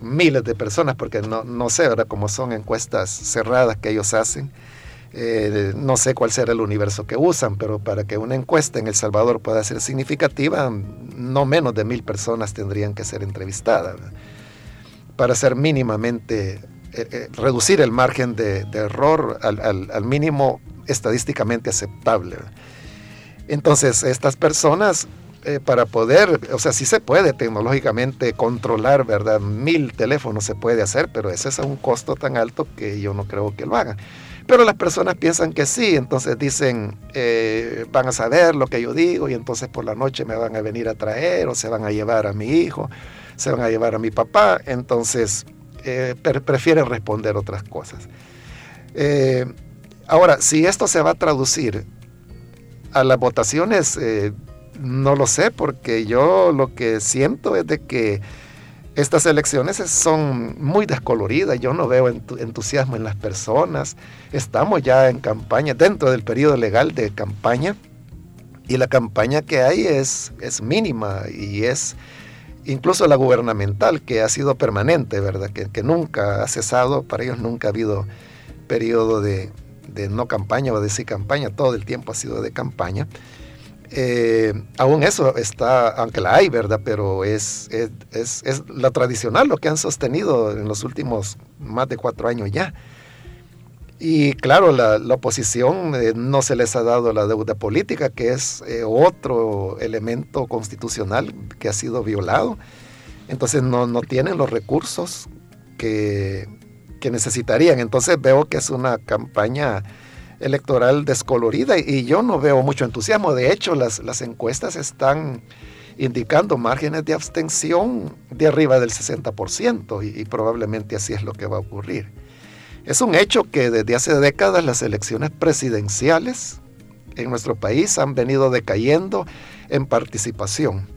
[SPEAKER 4] miles de personas, porque no, no sé, ¿verdad? Como son encuestas cerradas que ellos hacen, eh, no sé cuál será el universo que usan, pero para que una encuesta en El Salvador pueda ser significativa, no menos de mil personas tendrían que ser entrevistadas para ser mínimamente eh, eh, reducir el margen de, error al, mínimo estadísticamente aceptable. Entonces, estas personas, para poder, o sea, sí se puede tecnológicamente controlar, ¿verdad? Mil teléfonos se puede hacer, pero ese es un costo tan alto que yo no creo que lo hagan. Pero las personas piensan que sí, entonces dicen, van a saber lo que yo digo y entonces por la noche me van a venir a traer o se van a llevar a mi hijo, se van a llevar a mi papá. Entonces, eh, prefieren responder otras cosas. Eh, ahora, si esto se va a traducir a las votaciones, eh, no lo sé, porque yo lo que siento es de que estas elecciones son muy descoloridas, yo no veo entusiasmo en las personas, estamos ya en campaña, dentro del periodo legal de campaña, y la campaña que hay es, es mínima y es incluso la gubernamental, que ha sido permanente, ¿verdad? Que, nunca ha cesado, para ellos nunca ha habido periodo de, no campaña o de sí campaña, todo el tiempo ha sido de campaña. Eh, aún eso está, aunque la hay, ¿verdad? Pero es, es, la tradicional, lo que han sostenido en los últimos más de cuatro años ya. Y claro, la, oposición eh, no se les ha dado la deuda política, que es eh, otro elemento constitucional que ha sido violado. Entonces no, no tienen los recursos que, que, necesitarían. Entonces veo que es una campaña electoral descolorida y yo no veo mucho entusiasmo. De hecho, las, encuestas están indicando márgenes de abstención de arriba del 60% y, y probablemente así es lo que va a ocurrir. Es un hecho que desde hace décadas las elecciones presidenciales en nuestro país han venido decayendo en participación.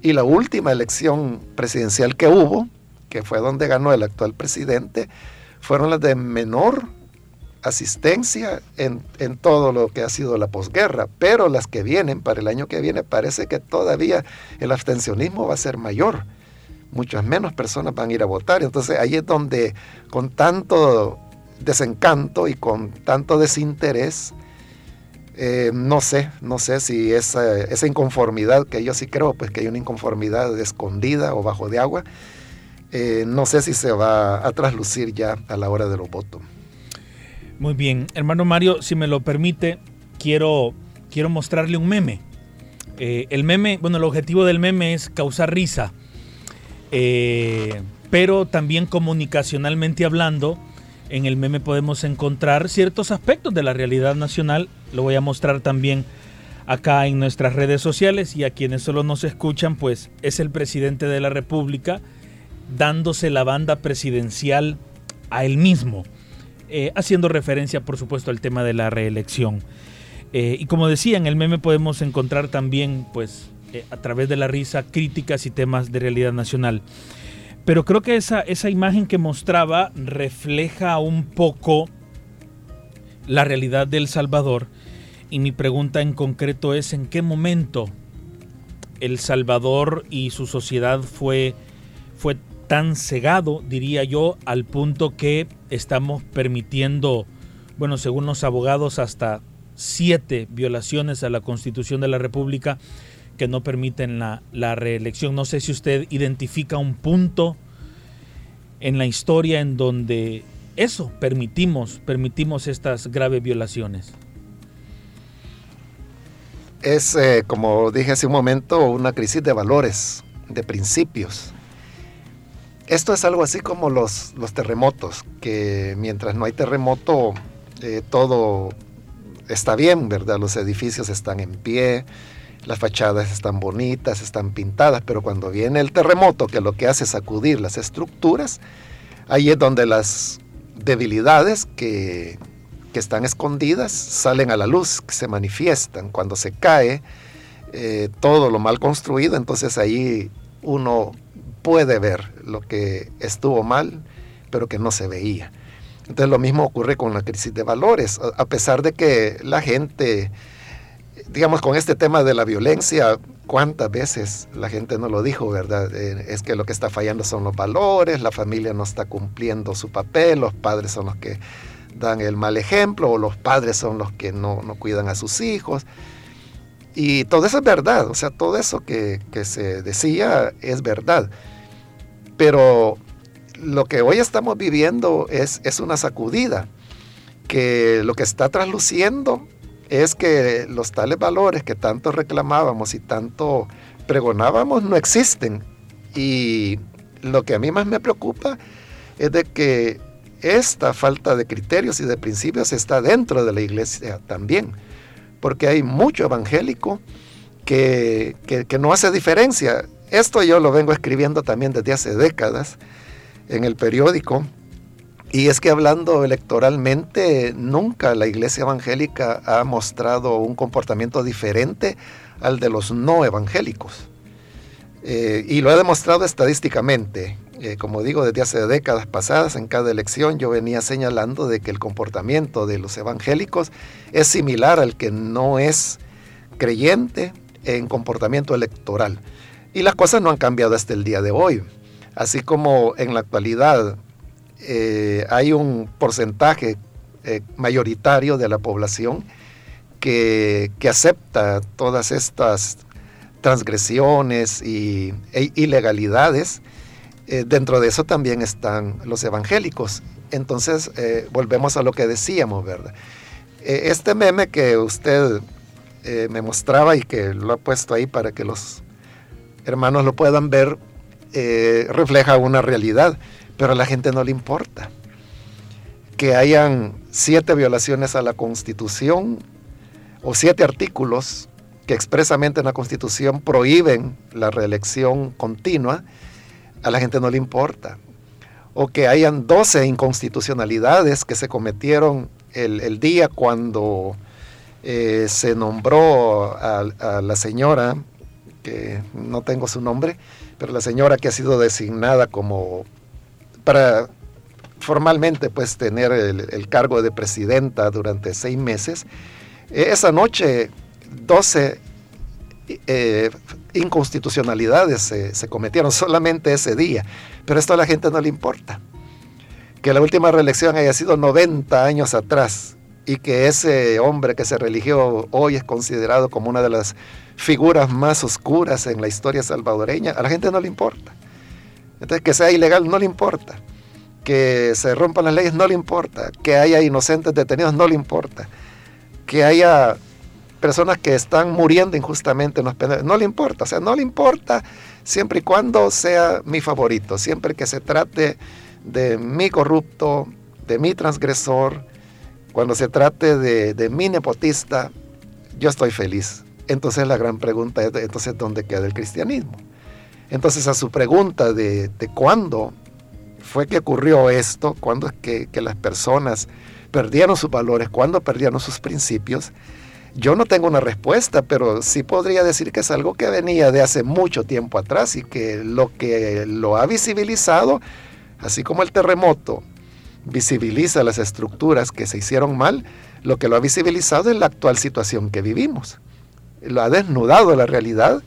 [SPEAKER 4] Y la última elección presidencial que hubo, que fue donde ganó el actual presidente, fueron las de menor asistencia en, todo lo que ha sido la posguerra, pero las que vienen para el año que viene parece que todavía el abstencionismo va a ser mayor muchas menos personas van a ir a votar. Entonces ahí es donde con tanto desencanto y con tanto desinterés, eh, no sé, no sé si esa, esa, inconformidad, que yo sí creo, pues que hay una inconformidad escondida o bajo de agua, eh, no sé si se va a traslucir ya a la hora de los votos.
[SPEAKER 2] Muy bien, hermano Mario, si me lo permite, quiero, quiero mostrarle un meme. Eh, el meme, bueno, el objetivo del meme es causar risa, pero también comunicacionalmente hablando, en el meme podemos encontrar ciertos aspectos de la realidad nacional. Lo voy a mostrar también acá en nuestras redes sociales y a quienes solo nos escuchan, pues es el presidente de la República dándose la banda presidencial a él mismo, eh, haciendo referencia por supuesto al tema de la reelección. Eh, y como decía, en el meme podemos encontrar también, pues, eh, a través de la risa, críticas y temas de realidad nacional. Pero creo que esa, esa imagen que mostraba refleja un poco la realidad de El Salvador. Y mi pregunta en concreto es en qué momento El Salvador y su sociedad fue, fue tan cegado, diría yo, al punto que estamos permitiendo, bueno, según los abogados, hasta siete violaciones a la Constitución de la República que no permiten la, la reelección. No sé si usted identifica un punto en la historia en donde eso permitimos, permitimos estas graves violaciones.
[SPEAKER 4] Es, eh, como dije hace un momento, una crisis de valores, de principios. Esto es algo así como los, los terremotos, que mientras no hay terremoto, eh, todo está bien, ¿verdad? Los edificios están en pie, las fachadas están bonitas, están pintadas, pero cuando viene el terremoto, que lo que hace es sacudir las estructuras, ahí es donde las debilidades que, están escondidas salen a la luz, que se manifiestan. Cuando se cae eh, todo lo mal construido, entonces ahí uno puede ver lo que estuvo mal, pero que no se veía. Entonces lo mismo ocurre con la crisis de valores, a pesar de que la gente digamos, con este tema de la violencia, ¿cuántas veces la gente no lo dijo, verdad? Eh, es que lo que está fallando son los valores, la familia no está cumpliendo su papel, los padres son los que dan el mal ejemplo o los padres son los que no, cuidan a sus hijos. Y todo eso es verdad, o sea, todo eso que, se decía es verdad. Pero lo que hoy estamos viviendo es, es una sacudida, que lo que está trasluciendo es que los tales valores que tanto reclamábamos y tanto pregonábamos no existen. Y lo que a mí más me preocupa es de que esta falta de criterios y de principios está dentro de la iglesia también, porque hay mucho evangélico que, que, no hace diferencia. Esto yo lo vengo escribiendo también desde hace décadas en el periódico y es que hablando electoralmente, nunca la iglesia evangélica ha mostrado un comportamiento diferente al de los no evangélicos. Eh, y lo ha demostrado estadísticamente. Eh, como digo, desde hace décadas pasadas, en cada elección yo venía señalando de que el comportamiento de los evangélicos es similar al que no es creyente en comportamiento electoral. Y las cosas no han cambiado hasta el día de hoy. Así como en la actualidad eh, hay un porcentaje eh, mayoritario de la población que, acepta todas estas transgresiones y, e ilegalidades. Eh, dentro de eso también están los evangélicos. Entonces, volvemos a lo que decíamos, ¿verdad? este meme que usted me mostraba y que lo ha puesto ahí para que los hermanos lo puedan ver, refleja una realidad pero a la gente no le importa. Que hayan siete violaciones a la Constitución o siete artículos que expresamente en la Constitución prohíben la reelección continua, a la gente no le importa. O que hayan 12 inconstitucionalidades que se cometieron el, día cuando eh, se nombró a, la señora, que no tengo su nombre, pero la señora que ha sido designada como para formalmente pues tener el, cargo de presidenta durante seis meses. Esa noche 12 eh, inconstitucionalidades se, cometieron solamente ese día. Pero esto a la gente no le importa. Que la última reelección haya sido 90 años atrás y que ese hombre que se religió hoy es considerado como una de las figuras más oscuras en la historia salvadoreña, a la gente no le importa. Entonces, que sea ilegal no le importa. Que se rompan las leyes no le importa. Que haya inocentes detenidos no le importa. Que haya personas que están muriendo injustamente no le importa. O sea, no le importa siempre y cuando sea mi favorito. Siempre que se trate de mi corrupto, de mi transgresor, cuando se trate de, de mi nepotista, yo estoy feliz. Entonces la gran pregunta es, ¿dónde queda el cristianismo? Entonces a su pregunta de, de cuándo fue que ocurrió esto, cuándo es que, que, las personas perdieron sus valores, cuándo perdieron sus principios, yo no tengo una respuesta, pero sí podría decir que es algo que venía de hace mucho tiempo atrás y que lo que lo ha visibilizado, así como el terremoto visibiliza las estructuras que se hicieron mal, lo que lo ha visibilizado es la actual situación que vivimos. Lo ha desnudado la realidad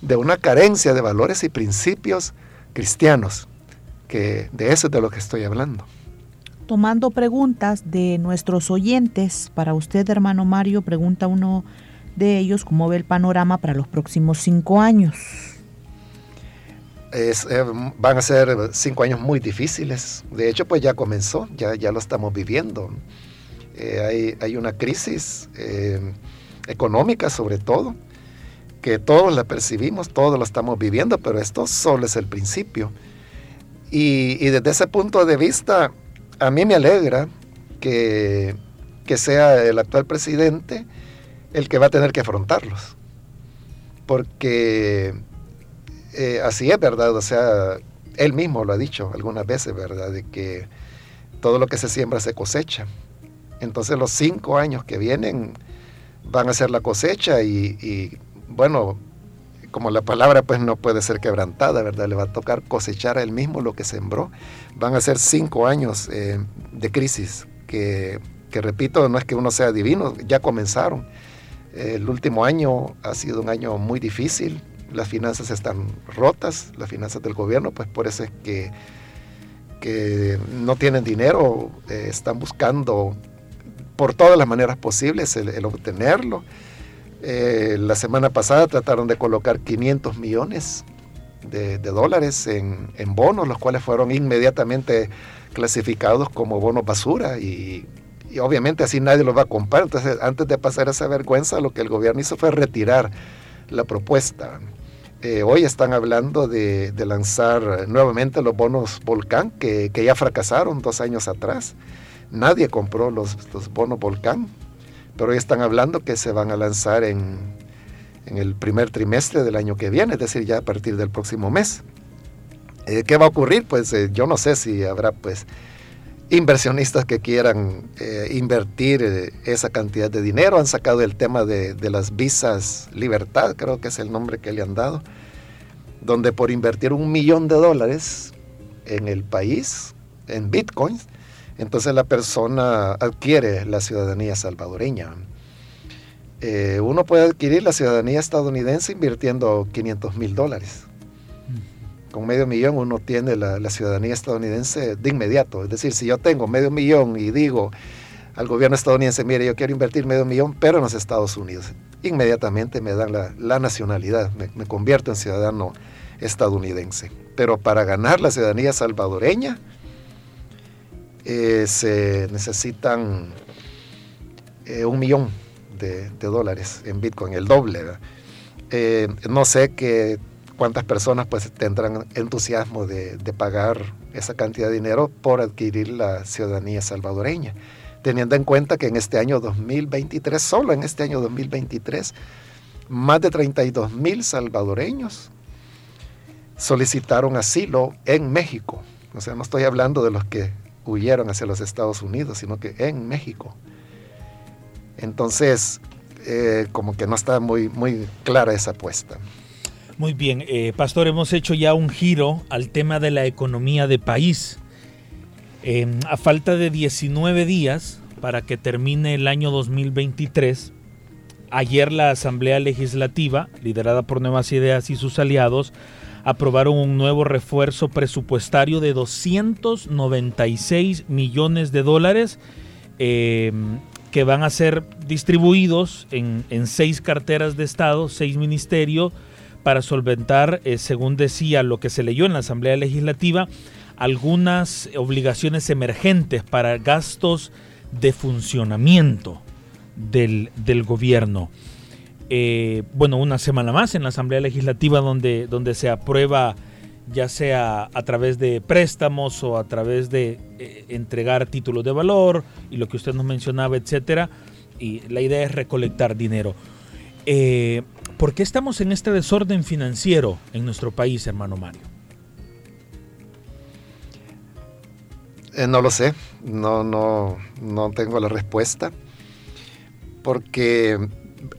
[SPEAKER 4] de una carencia de valores y principios cristianos, que de eso es de lo que estoy hablando.
[SPEAKER 3] Tomando preguntas de nuestros oyentes, para usted, hermano Mario, pregunta uno de ellos cómo ve el panorama para los próximos cinco años.
[SPEAKER 4] Es, eh, van a ser cinco años muy difíciles. De hecho, pues ya comenzó, ya, ya lo estamos viviendo. Eh, hay, hay, una crisis eh, económica sobre todo, que todos la percibimos, todos la estamos viviendo, pero esto solo es el principio. Y, y desde ese punto de vista, a mí me alegra que, que sea el actual presidente el que va a tener que afrontarlos. Porque eh, así es, ¿verdad? O sea, él mismo lo ha dicho algunas veces, ¿verdad? De que todo lo que se siembra se cosecha. Entonces los cinco años que vienen van a ser la cosecha y, y, bueno, como la palabra pues no puede ser quebrantada, ¿verdad? Le va a tocar cosechar a él mismo lo que sembró. Van a ser cinco años eh, de crisis que, que, repito, no es que uno sea divino, ya comenzaron. El último año ha sido un año muy difícil, las finanzas están rotas, las finanzas del gobierno, pues por eso es que, que no tienen dinero, eh, están buscando por todas las maneras posibles el, el obtenerlo. Eh, la semana pasada trataron de colocar 500 millones de, dólares en, bonos, los cuales fueron inmediatamente clasificados como bonos basura y, obviamente así nadie los va a comprar. Entonces, antes de pasar esa vergüenza, lo que el gobierno hizo fue retirar la propuesta. Eh, hoy están hablando de, lanzar nuevamente los bonos Volcán, que, ya fracasaron dos años atrás. Nadie compró los, bonos Volcán, pero hoy están hablando que se van a lanzar en, en, el primer trimestre del año que viene, es decir, ya a partir del próximo mes. Eh, ¿Qué va a ocurrir? Pues eh, yo no sé si habrá pues inversionistas que quieran eh, invertir esa cantidad de dinero. Han sacado el tema de, de, las visas libertad, creo que es el nombre que le han dado, donde por invertir un millón de dólares en el país, en bitcoins, entonces la persona adquiere la ciudadanía salvadoreña. Eh, uno puede adquirir la ciudadanía estadounidense invirtiendo 500 mil dólares con medio millón uno tiene la, ciudadanía estadounidense de inmediato. Es decir, si yo tengo medio millón y digo al gobierno estadounidense, mire, yo quiero invertir medio millón, pero en los Estados Unidos, inmediatamente me dan la, la nacionalidad, me, me, convierto en ciudadano estadounidense. Pero para ganar la ciudadanía salvadoreña eh, se necesitan eh, un millón de, dólares en Bitcoin, el doble. Eh, no sé cuántas personas pues tendrán entusiasmo de, de, pagar esa cantidad de dinero por adquirir la ciudadanía salvadoreña, teniendo en cuenta que en este año 2023, solo en este año 2023, más de 32 mil salvadoreños solicitaron asilo en México. O sea, no estoy hablando de los que huyeron hacia los Estados Unidos, sino que en México. Entonces, eh, como que no está muy, muy clara esa apuesta.
[SPEAKER 2] Muy bien, eh, Pastor, hemos hecho ya un giro al tema de la economía de país. Eh, a falta de 19 días para que termine el año 2023, ayer la Asamblea Legislativa, liderada por Nuevas Ideas y sus aliados, aprobaron un nuevo refuerzo presupuestario de 296 millones de dólares eh, que van a ser distribuidos en, seis carteras de Estado, seis ministerios, para solventar, eh, según decía lo que se leyó en la Asamblea Legislativa, algunas obligaciones emergentes para gastos de funcionamiento del, gobierno. Eh, bueno, una semana más en la Asamblea Legislativa donde, donde se aprueba ya sea a través de préstamos o a través de eh, entregar títulos de valor y lo que usted nos mencionaba, etcétera. Y la idea es recolectar dinero. Eh, ¿Por qué estamos en este desorden financiero en nuestro país, hermano Mario?
[SPEAKER 4] No lo sé, no, no, no tengo la respuesta. Porque,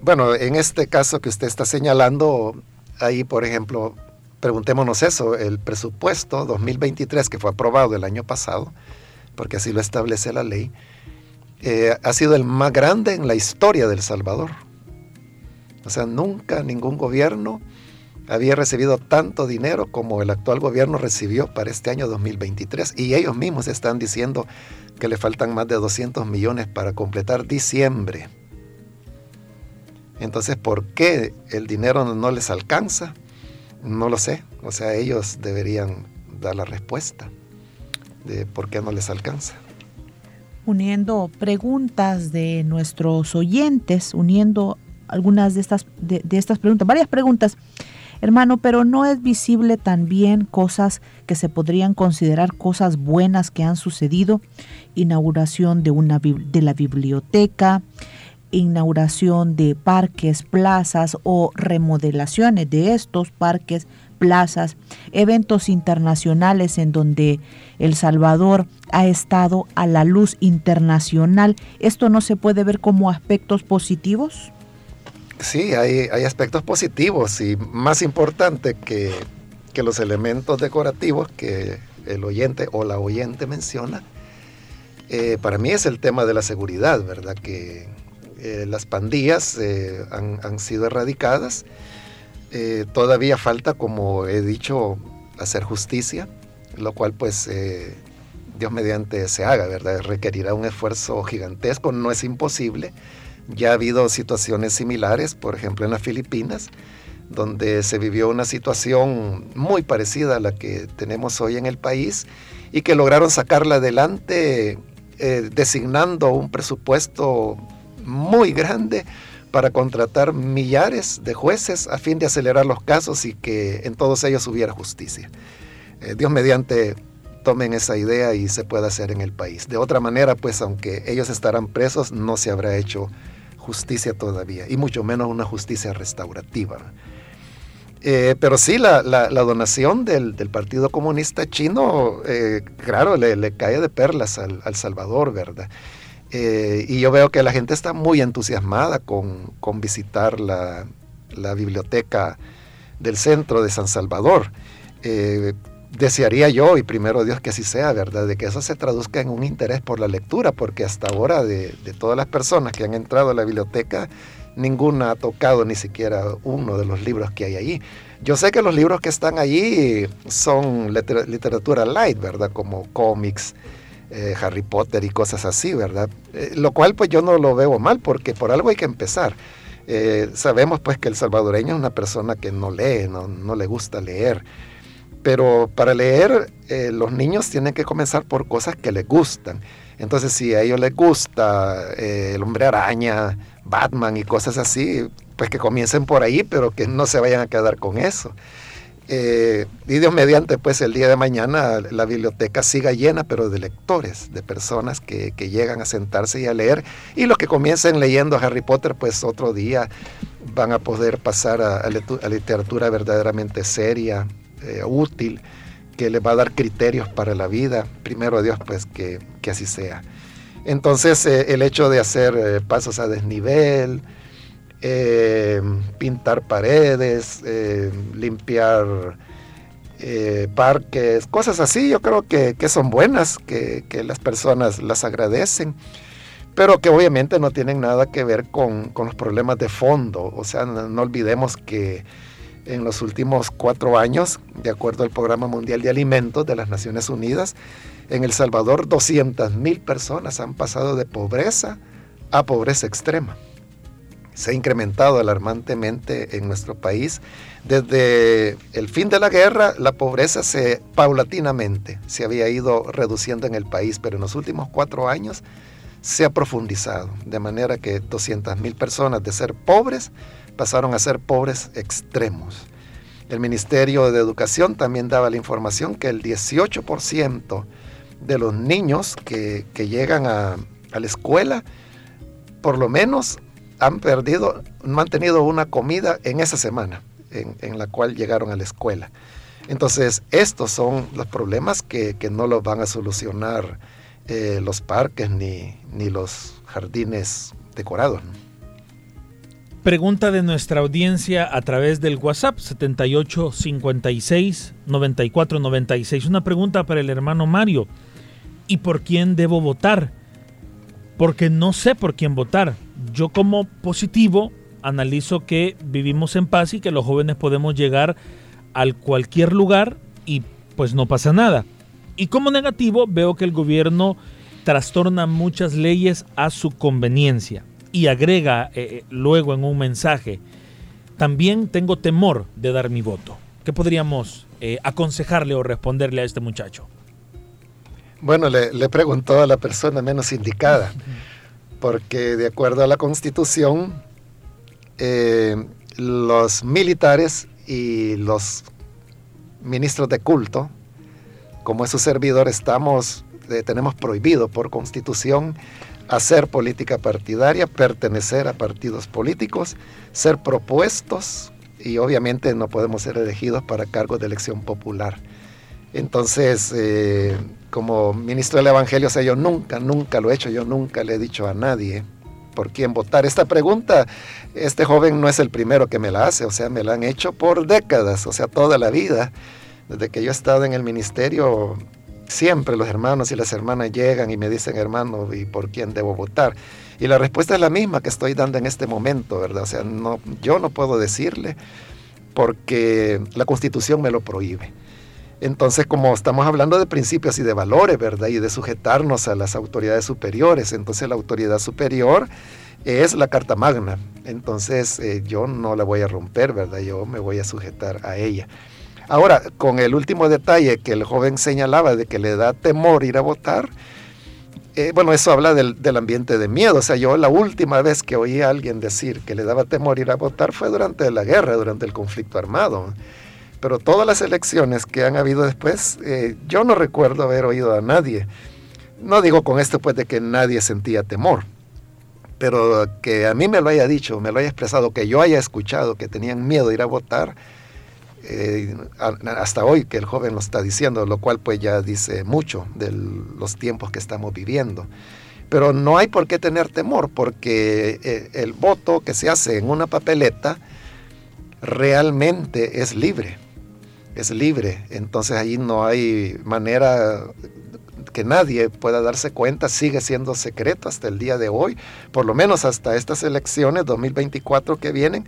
[SPEAKER 4] bueno, en este caso que usted está señalando, ahí, por ejemplo, preguntémonos eso, el presupuesto 2023 que fue aprobado el año pasado, porque así lo establece la ley, eh, ha sido el más grande en la historia del Salvador. O sea, nunca ningún gobierno había recibido tanto dinero como el actual gobierno recibió para este año 2023. Y ellos mismos están diciendo que le faltan más de 200 millones para completar diciembre. Entonces, ¿por qué el dinero no les alcanza? No lo sé, o sea, ellos deberían dar la respuesta de por qué no les alcanza.
[SPEAKER 3] Uniendo preguntas de nuestros oyentes, uniendo algunas de estas, de, estas preguntas, varias preguntas, hermano, pero no es visible también cosas que se podrían considerar cosas buenas que han sucedido, inauguración de, una, de la biblioteca, inauguración de parques, plazas o remodelaciones de estos parques, plazas, eventos internacionales en donde El Salvador ha estado a la luz internacional. ¿Esto no se puede ver como aspectos positivos?
[SPEAKER 4] Sí, hay, hay aspectos positivos y más importante que, que los elementos decorativos que el oyente o la oyente menciona, eh, para mí es el tema de la seguridad, ¿verdad? Que eh, las pandillas eh, han, sido erradicadas. Eh, todavía falta, como he dicho, hacer justicia, lo cual pues Dios mediante se haga, ¿verdad? Requerirá un esfuerzo gigantesco, no es imposible. Ya ha habido situaciones similares, por ejemplo en las Filipinas, donde se vivió una situación muy parecida a la que tenemos hoy en el país y que lograron sacarla adelante designando un presupuesto muy grande para contratar millares de jueces a fin de acelerar los casos y que en todos ellos hubiera justicia. Eh, Dios mediante tomen esa idea y se pueda hacer en el país. De otra manera, pues aunque ellos estarán presos, no se habrá hecho justicia todavía, y mucho menos una justicia restaurativa. Eh, pero sí, la, donación del, Partido Comunista Chino, eh, claro, le, cae de perlas al, al Salvador, ¿verdad? Eh, y yo veo que la gente está muy entusiasmada con, visitar la, biblioteca del centro de San Salvador. Eh, desearía yo, y primero Dios que así sea, ¿verdad? De que eso se traduzca en un interés por la lectura, porque hasta ahora de, todas las personas que han entrado a la biblioteca, ninguna ha tocado ni siquiera uno de los libros que hay allí. Yo sé que los libros que están allí son literatura light, ¿verdad? Como cómics, eh, Harry Potter y cosas así, ¿verdad? Eh, lo cual pues yo no lo veo mal porque por algo hay que empezar. Eh, sabemos pues que el salvadoreño es una persona que no lee, no, le gusta leer. Pero para leer los niños tienen que comenzar por cosas que les gustan. Entonces si a ellos les gusta el hombre araña, Batman y cosas así, pues que comiencen por ahí, pero que no se vayan a quedar con eso. Eh, y Dios mediante, pues el día de mañana la biblioteca siga llena, pero de lectores, de personas que, llegan a sentarse y a leer. Y los que comiencen leyendo Harry Potter, pues otro día van a poder pasar a, literatura verdaderamente seria, eh, útil, que les va a dar criterios para la vida. Primero Dios, pues que, así sea. Entonces, eh, el hecho de hacer pasos a desnivel, eh, pintar paredes, eh, limpiar eh, parques, cosas así, yo creo que, son buenas, que, las personas las agradecen. pero que obviamente no tienen nada que ver con, los problemas de fondo. O sea, no, olvidemos que en los últimos cuatro años, de acuerdo al Programa Mundial de Alimentos de las Naciones Unidas, en El Salvador 200 mil personas han pasado de pobreza a pobreza extrema. Se ha incrementado alarmantemente en nuestro país. Desde el fin de la guerra, la pobreza se paulatinamente se había ido reduciendo en el país, pero en los últimos cuatro años se ha profundizado, de manera que 200 mil personas de ser pobres pasaron a ser pobres extremos. El Ministerio de Educación también daba la información que el 18% de los niños que, llegan a, la escuela, por lo menos han perdido, no han tenido una comida en esa semana en, la cual llegaron a la escuela. Entonces, estos son los problemas que, no los van a solucionar eh, los parques ni, ni, los jardines decorados.
[SPEAKER 2] Pregunta de nuestra audiencia a través del WhatsApp 7856 9496. Una pregunta para el hermano Mario. ¿Y por quién debo votar? Porque no sé por quién votar. Yo como positivo analizo que vivimos en paz y que los jóvenes podemos llegar a cualquier lugar y pues no pasa nada. Y como negativo veo que el gobierno trastorna muchas leyes a su conveniencia y agrega eh, eh, luego en un mensaje, también tengo temor de dar mi voto. ¿Qué podríamos eh, aconsejarle o responderle a este muchacho?
[SPEAKER 4] Bueno, le, preguntó a la persona menos indicada, porque de acuerdo a la constitución, los militares y los ministros de culto como es su servidor, estamos, eh, tenemos prohibido por constitución hacer política partidaria, pertenecer a partidos políticos, ser propuestos y obviamente no podemos ser elegidos para cargos de elección popular. Entonces, eh, como ministro del Evangelio, o sea, yo nunca, nunca lo he hecho, yo nunca le he dicho a nadie por quién votar. Esta pregunta, este joven no es el primero que me la hace, o sea, me la han hecho por décadas, o sea, toda la vida. Desde que yo he estado en el ministerio, siempre los hermanos y las hermanas llegan y me dicen, hermano, ¿y por quién debo votar? Y la respuesta es la misma que estoy dando en este momento, ¿verdad? O sea, no, yo no puedo decirle porque la constitución me lo prohíbe. Entonces, como estamos hablando de principios y de valores, ¿verdad? Y de sujetarnos a las autoridades superiores, entonces la autoridad superior es la Carta Magna. Entonces, eh, yo no la voy a romper, ¿verdad? Yo me voy a sujetar a ella. Ahora, con el último detalle que el joven señalaba de que le da temor ir a votar, eh, bueno, eso habla del, ambiente de miedo. O sea, yo la última vez que oí a alguien decir que le daba temor ir a votar fue durante la guerra, durante el conflicto armado. Pero todas las elecciones que han habido después, eh, yo no recuerdo haber oído a nadie. No digo con esto pues de que nadie sentía temor, pero que a mí me lo haya dicho, me lo haya expresado, que yo haya escuchado que tenían miedo de ir a votar, eh, hasta hoy que el joven lo está diciendo, lo cual pues ya dice mucho de los tiempos que estamos viviendo. Pero no hay por qué tener temor porque eh, el voto que se hace en una papeleta realmente es libre, es libre. Entonces ahí no hay manera que nadie pueda darse cuenta, sigue siendo secreto hasta el día de hoy, por lo menos hasta estas elecciones 2024 que vienen,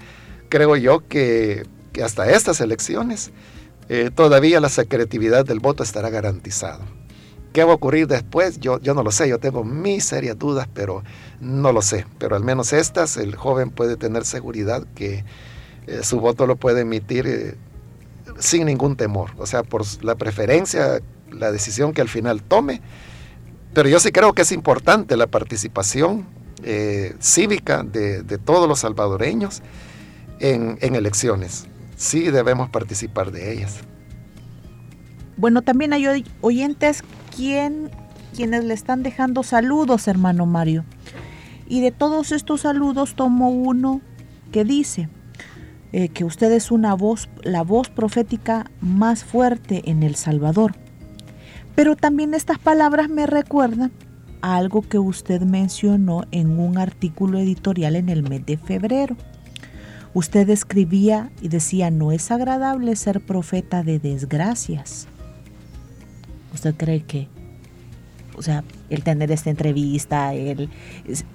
[SPEAKER 4] creo yo que que hasta estas elecciones eh, todavía la secretividad del voto estará garantizado. ¿Qué va a ocurrir después? Yo, yo no lo sé, yo tengo mis serias dudas, pero no lo sé. Pero al menos estas, el joven puede tener seguridad que eh, su voto lo puede emitir eh, sin ningún temor, o sea, por la preferencia, la decisión que al final tome. Pero yo sí creo que es importante la participación cívica de, todos los salvadoreños en elecciones sí debemos participar de ellas.
[SPEAKER 3] Bueno, también hay oyentes quien, quienes le están dejando saludos, hermano Mario. Y de todos estos saludos tomo uno que dice eh, que usted es una voz, la voz profética más fuerte en El Salvador. Pero también estas palabras me recuerdan a algo que usted mencionó en un artículo editorial en el mes de febrero Usted escribía y decía, no es agradable ser profeta de desgracias. ¿Usted cree que o sea, el tener esta entrevista, el,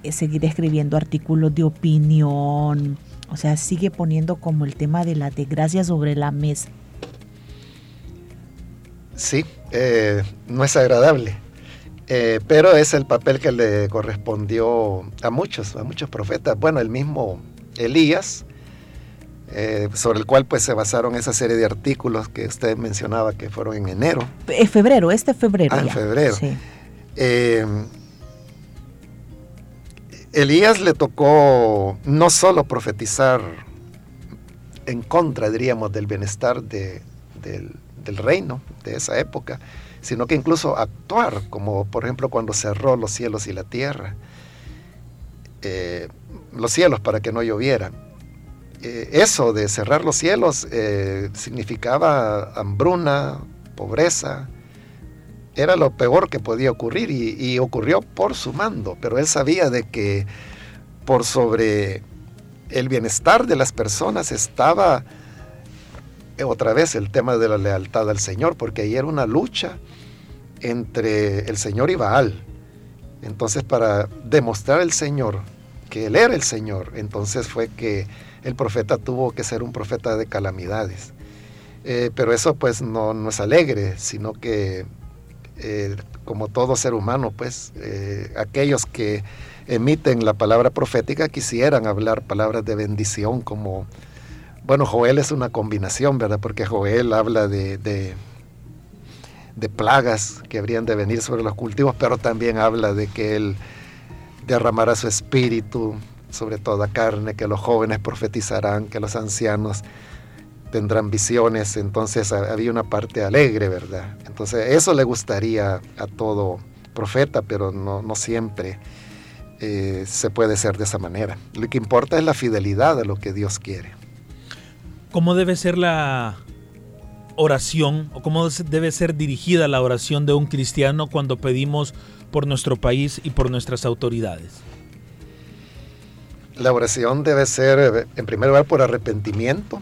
[SPEAKER 3] seguir escribiendo artículos de opinión, o sea, sigue poniendo como el tema de la desgracia sobre la mesa.
[SPEAKER 4] Sí, eh, no es agradable, eh, pero es el papel que le correspondió a muchos, a muchos profetas. Bueno, el mismo Elías, eh, sobre el cual pues se basaron esa serie de artículos que usted mencionaba que fueron en enero.
[SPEAKER 3] En febrero, este febrero.
[SPEAKER 4] Ah, en febrero. Elías le tocó no solo profetizar en contra, diríamos, del bienestar del, reino de esa época, sino que incluso actuar, como por ejemplo cuando cerró los cielos y la tierra, eh, los cielos para que no lloviera. Eh, eso de cerrar los cielos eh, significaba hambruna, pobreza, era lo peor que podía ocurrir y, ocurrió por su mando, pero él sabía de que por sobre el bienestar de las personas estaba eh, otra vez el tema de la lealtad al Señor, porque ahí era una lucha entre el Señor y Baal. Entonces para demostrar al Señor que Él era el Señor, entonces fue que el profeta tuvo que ser un profeta de calamidades. Eh, pero eso pues no, no es alegre, sino que eh, como todo ser humano, pues eh, aquellos que emiten la palabra profética quisieran hablar palabras de bendición como, bueno, Joel es una combinación, ¿verdad? Porque Joel habla de, de, plagas que habrían de venir sobre los cultivos, pero también habla de que él derramará su espíritu sobre toda carne, que los jóvenes profetizarán, que los ancianos tendrán visiones, entonces había una parte alegre, ¿verdad? Entonces eso le gustaría a todo profeta, pero no, no siempre eh, se puede ser de esa manera. Lo que importa es la fidelidad a lo que Dios quiere.
[SPEAKER 2] ¿Cómo debe ser la oración o cómo debe ser dirigida la oración de un cristiano cuando pedimos por nuestro país y por nuestras autoridades?
[SPEAKER 4] La oración debe ser, en primer lugar, por arrepentimiento,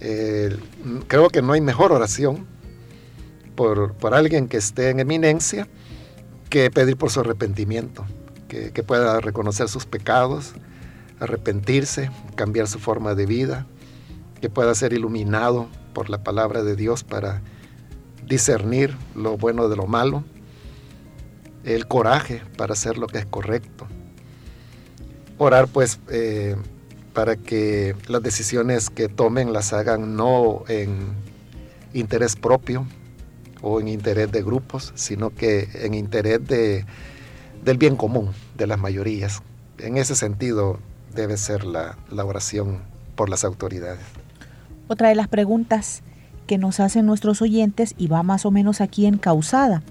[SPEAKER 4] eh, creo que no hay mejor oración por, alguien que esté en eminencia que pedir por su arrepentimiento, que, pueda reconocer sus pecados, arrepentirse, cambiar su forma de vida, que pueda ser iluminado por la palabra de Dios para discernir lo bueno de lo malo, el coraje para hacer lo que es correcto. Orar pues eh, para que las decisiones que tomen las hagan no en interés propio o en interés de grupos, sino que en interés de, del bien común de las mayorías. En ese sentido debe ser la, la oración por las autoridades.
[SPEAKER 3] Otra de las preguntas que nos hacen nuestros oyentes y va más o menos aquí encausada.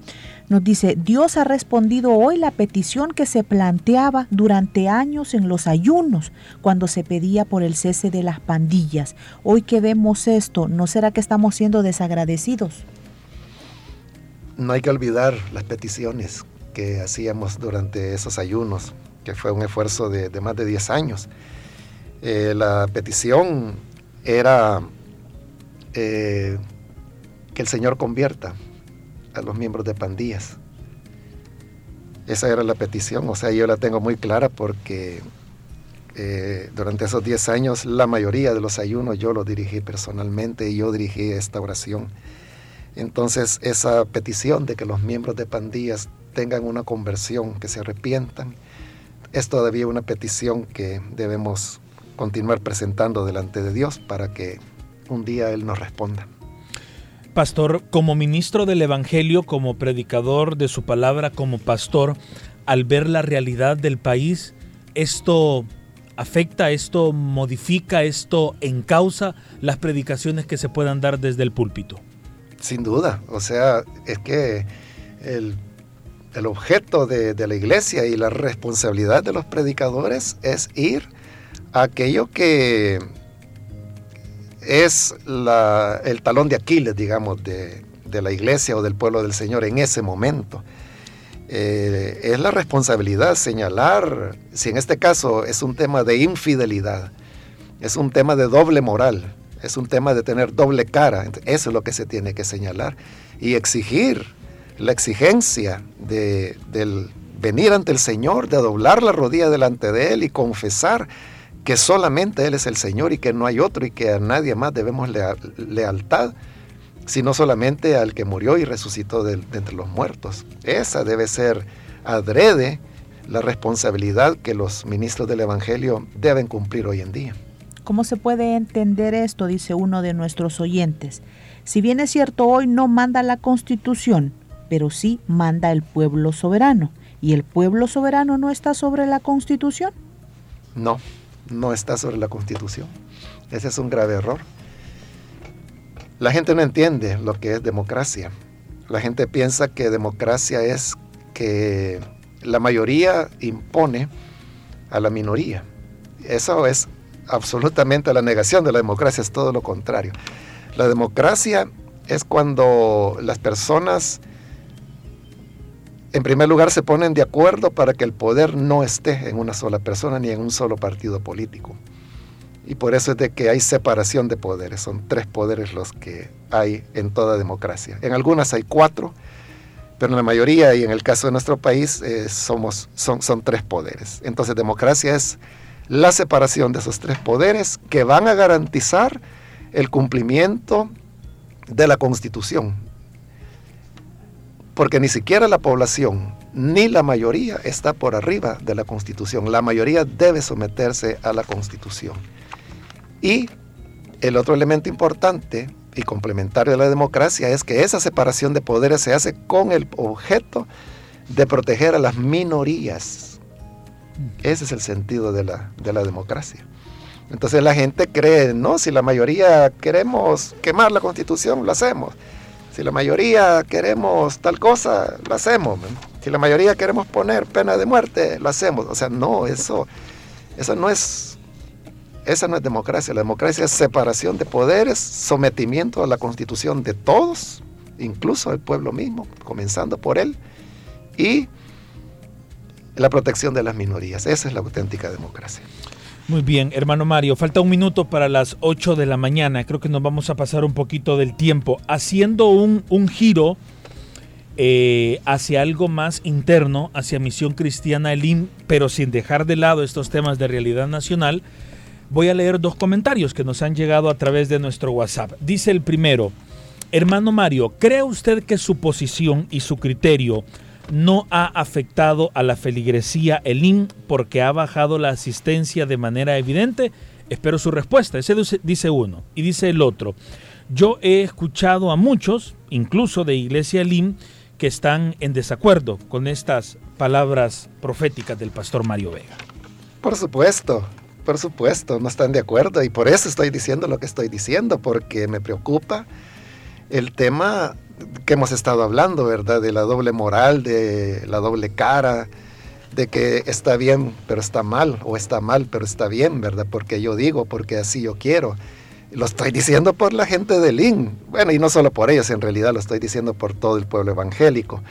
[SPEAKER 3] Nos dice, Dios ha respondido hoy la petición que se planteaba durante años en los ayunos, cuando se pedía por el cese de las pandillas. Hoy que vemos esto, ¿no será que estamos siendo desagradecidos?
[SPEAKER 4] No hay que olvidar las peticiones que hacíamos durante esos ayunos, que fue un esfuerzo de, más de 10 años. Eh, la petición era eh, que el Señor convierta a los miembros de pandillas. Esa era la petición, o sea, yo la tengo muy clara porque eh, durante esos 10 años la mayoría de los ayunos yo los dirigí personalmente y yo dirigí esta oración. Entonces esa petición de que los miembros de pandillas tengan una conversión, que se arrepientan, es todavía una petición que debemos continuar presentando delante de Dios para que un día Él nos responda.
[SPEAKER 2] Pastor, como ministro del Evangelio, como predicador de su palabra, como pastor, al ver la realidad del país, ¿esto afecta, esto modifica, esto encausa las predicaciones que se puedan dar desde el púlpito?
[SPEAKER 4] Sin duda, o sea, es que el, objeto de, de, la iglesia y la responsabilidad de los predicadores es ir a aquello que es el talón de Aquiles, digamos, de, la iglesia o del pueblo del Señor en ese momento. Eh, es la responsabilidad señalar, si en este caso es un tema de infidelidad, es un tema de doble moral, es un tema de tener doble cara, eso es lo que se tiene que señalar y exigir la exigencia de, del venir ante el Señor, de doblar la rodilla delante de Él y confesar que solamente Él es el Señor y que no hay otro y que a nadie más debemos lealtad, sino solamente al que murió y resucitó de, de, entre los muertos. Esa debe ser adrede la responsabilidad que los ministros del Evangelio deben cumplir hoy en día.
[SPEAKER 3] ¿Cómo se puede entender esto? Dice uno de nuestros oyentes. Si bien es cierto, hoy no manda la constitución, pero sí manda el pueblo soberano. ¿Y el pueblo soberano no está sobre la constitución?
[SPEAKER 4] No, no está sobre la constitución. Ese es un grave error. La gente no entiende lo que es democracia. La gente piensa que democracia es que la mayoría impone a la minoría. Eso es absolutamente la negación de la democracia, es todo lo contrario. La democracia es cuando las personas, en primer lugar, se ponen de acuerdo para que el poder no esté en una sola persona ni en un solo partido político. Y por eso es de que hay separación de poderes. Son tres poderes los que hay en toda democracia. En algunas hay cuatro, pero en la mayoría y en el caso de nuestro país eh, somos, son, son tres poderes. Entonces democracia es la separación de esos tres poderes que van a garantizar el cumplimiento de la constitución. Porque ni siquiera la población ni la mayoría está por arriba de la constitución. La mayoría debe someterse a la constitución. Y el otro elemento importante y complementario de la democracia es que esa separación de poderes se hace con el objeto de proteger a las minorías. Ese es el sentido de la, de la democracia. Entonces la gente cree, no, si la mayoría queremos quemar la constitución, lo hacemos. Si la mayoría queremos tal cosa, lo hacemos. Si la mayoría queremos poner pena de muerte, lo hacemos. O sea, no, eso, eso no es esa no es democracia. La democracia es separación de poderes, sometimiento a la constitución de todos, incluso del pueblo mismo, comenzando por él, y la protección de las minorías. Esa es la auténtica democracia.
[SPEAKER 2] Muy bien, hermano Mario, falta un minuto para las 8 de la mañana. Creo que nos vamos a pasar un poquito del tiempo haciendo un, un giro eh, hacia algo más interno, hacia Misión Cristiana Elim, pero sin dejar de lado estos temas de realidad nacional voy a leer dos comentarios que nos han llegado a través de nuestro WhatsApp. Dice el primero, hermano Mario, ¿cree usted que su posición y su criterio no ha afectado a la feligresía Elín porque ha bajado la asistencia de manera evidente? Espero su respuesta. Ese dice uno. Y dice el otro, yo he escuchado a muchos, incluso de Iglesia Elín, que están en desacuerdo con estas palabras proféticas del pastor Mario Vega.
[SPEAKER 4] Por supuesto, por supuesto, no están de acuerdo y por eso estoy diciendo lo que estoy diciendo, porque me preocupa el tema que hemos estado hablando, ¿verdad? De la doble moral, de la doble cara, de que está bien pero está mal, o está mal pero está bien, ¿verdad? Porque yo digo, porque así yo quiero. Lo estoy diciendo por la gente de Lin. Bueno, y no solo por ellos, en realidad lo estoy diciendo por todo el pueblo evangélico.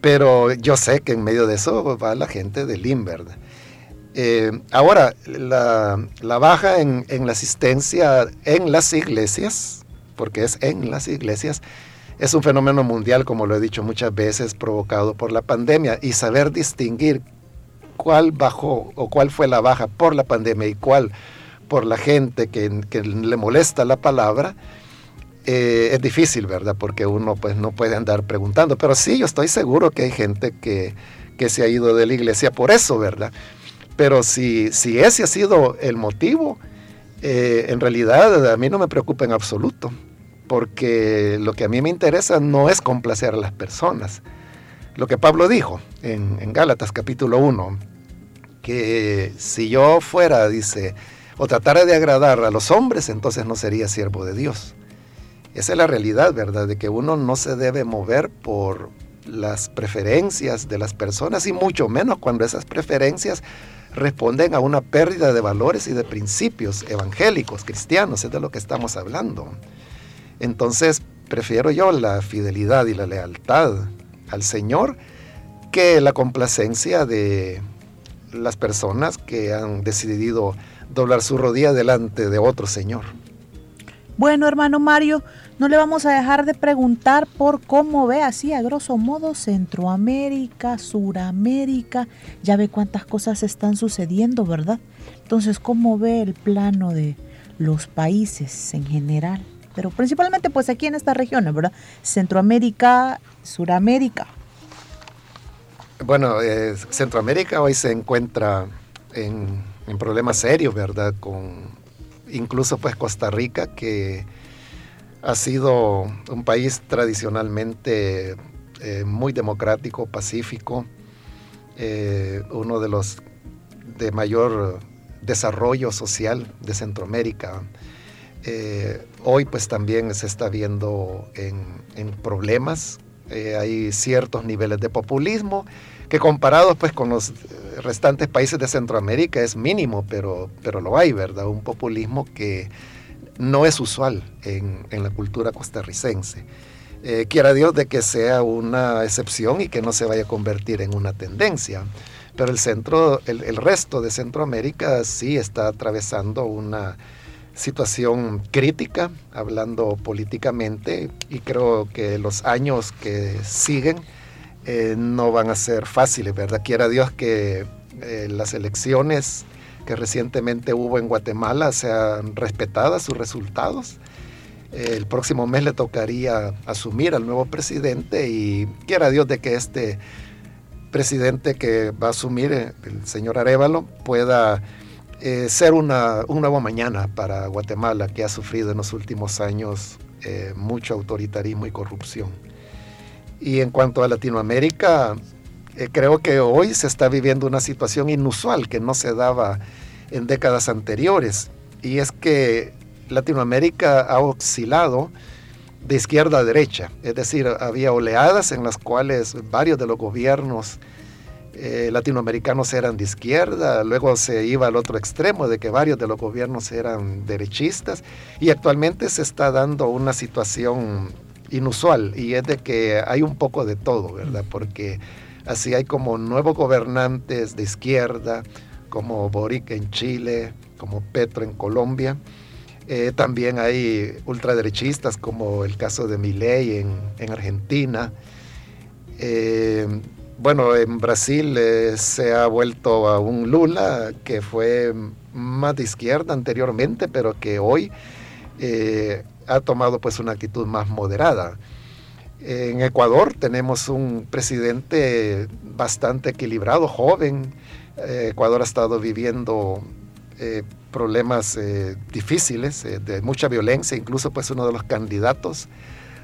[SPEAKER 4] Pero yo sé que en medio de eso va la gente de Lin, ¿verdad? Eh, ahora, la, baja en, la asistencia en las iglesias, porque es en las iglesias, es un fenómeno mundial, como lo he dicho muchas veces, provocado por la pandemia. Y saber distinguir cuál bajó o cuál fue la baja por la pandemia y cuál por la gente que, le molesta la palabra, eh, es difícil, ¿verdad? Porque uno pues no puede andar preguntando. Pero sí, yo estoy seguro que hay gente que, que se ha ido de la iglesia por eso, ¿verdad? Pero si, si ese ha sido el motivo, eh, en realidad a mí no me preocupa en absoluto, porque lo que a mí me interesa no es complacer a las personas. Lo que Pablo dijo en, Gálatas capítulo 1, que si yo fuera, dice, o tratara de agradar a los hombres, entonces no sería siervo de Dios. Esa es la realidad, ¿verdad? De que uno no se debe mover por las preferencias de las personas y mucho menos cuando esas preferencias responden a una pérdida de valores y de principios evangélicos, cristianos, es de lo que estamos hablando. Entonces, prefiero yo la fidelidad y la lealtad al Señor que la complacencia de las personas que han decidido doblar su rodilla delante de otro Señor.
[SPEAKER 3] Bueno, hermano Mario, no le vamos a dejar de preguntar por cómo ve así, a grosso modo, Centroamérica, Suramérica. Ya ve cuántas cosas están sucediendo, ¿verdad? Entonces, ¿cómo ve el plano de los países en general? Pero principalmente, pues aquí en esta región, ¿verdad? Centroamérica, Suramérica.
[SPEAKER 4] Bueno, eh, Centroamérica hoy se encuentra en, en problemas serios, ¿verdad? Con incluso pues Costa Rica, que ha sido un país tradicionalmente eh, muy democrático, pacífico, eh, uno de los de mayor desarrollo social de Centroamérica. Eh, hoy pues también se está viendo en, problemas, hay ciertos niveles de populismo que comparados pues con los restantes países de Centroamérica es mínimo, pero, pero lo hay, ¿verdad? Un populismo que no es usual en, la cultura costarricense. Eh, quiera Dios de que sea una excepción y que no se vaya a convertir en una tendencia. Pero el centro, el, el resto de Centroamérica sí está atravesando una situación crítica, hablando políticamente, y creo que los años que siguen eh, no van a ser fáciles, ¿verdad? Quiera Dios que eh, las elecciones que recientemente hubo en Guatemala sean respetadas sus resultados. Eh, el próximo mes le tocaría asumir al nuevo presidente y quiera Dios de que este presidente que va a asumir, el señor Arevalo, pueda ser una, un nuevo mañana para Guatemala, que ha sufrido en los últimos años mucho autoritarismo y corrupción. Y en cuanto a Latinoamérica, eh, creo que hoy se está viviendo una situación inusual que no se daba en décadas anteriores. Y es que Latinoamérica ha oscilado de izquierda a derecha. Es decir, había oleadas en las cuales varios de los gobiernos eh, latinoamericanos eran de izquierda, luego se iba al otro extremo de que varios de los gobiernos eran derechistas y actualmente se está dando una situación inusual y es de que hay un poco de todo, ¿verdad? Porque así hay como nuevos gobernantes de izquierda, como Boric en Chile, como Petro en Colombia. Eh, también hay ultraderechistas como el caso de Milei en, en Argentina. Eh, bueno, en Brasil eh, se ha vuelto a un Lula que fue más de izquierda anteriormente, pero que hoy ha tomado pues una actitud más moderada. En Ecuador tenemos un presidente bastante equilibrado, joven. Eh, Ecuador ha estado viviendo eh, problemas eh, difíciles, de mucha violencia, incluso pues uno de los candidatos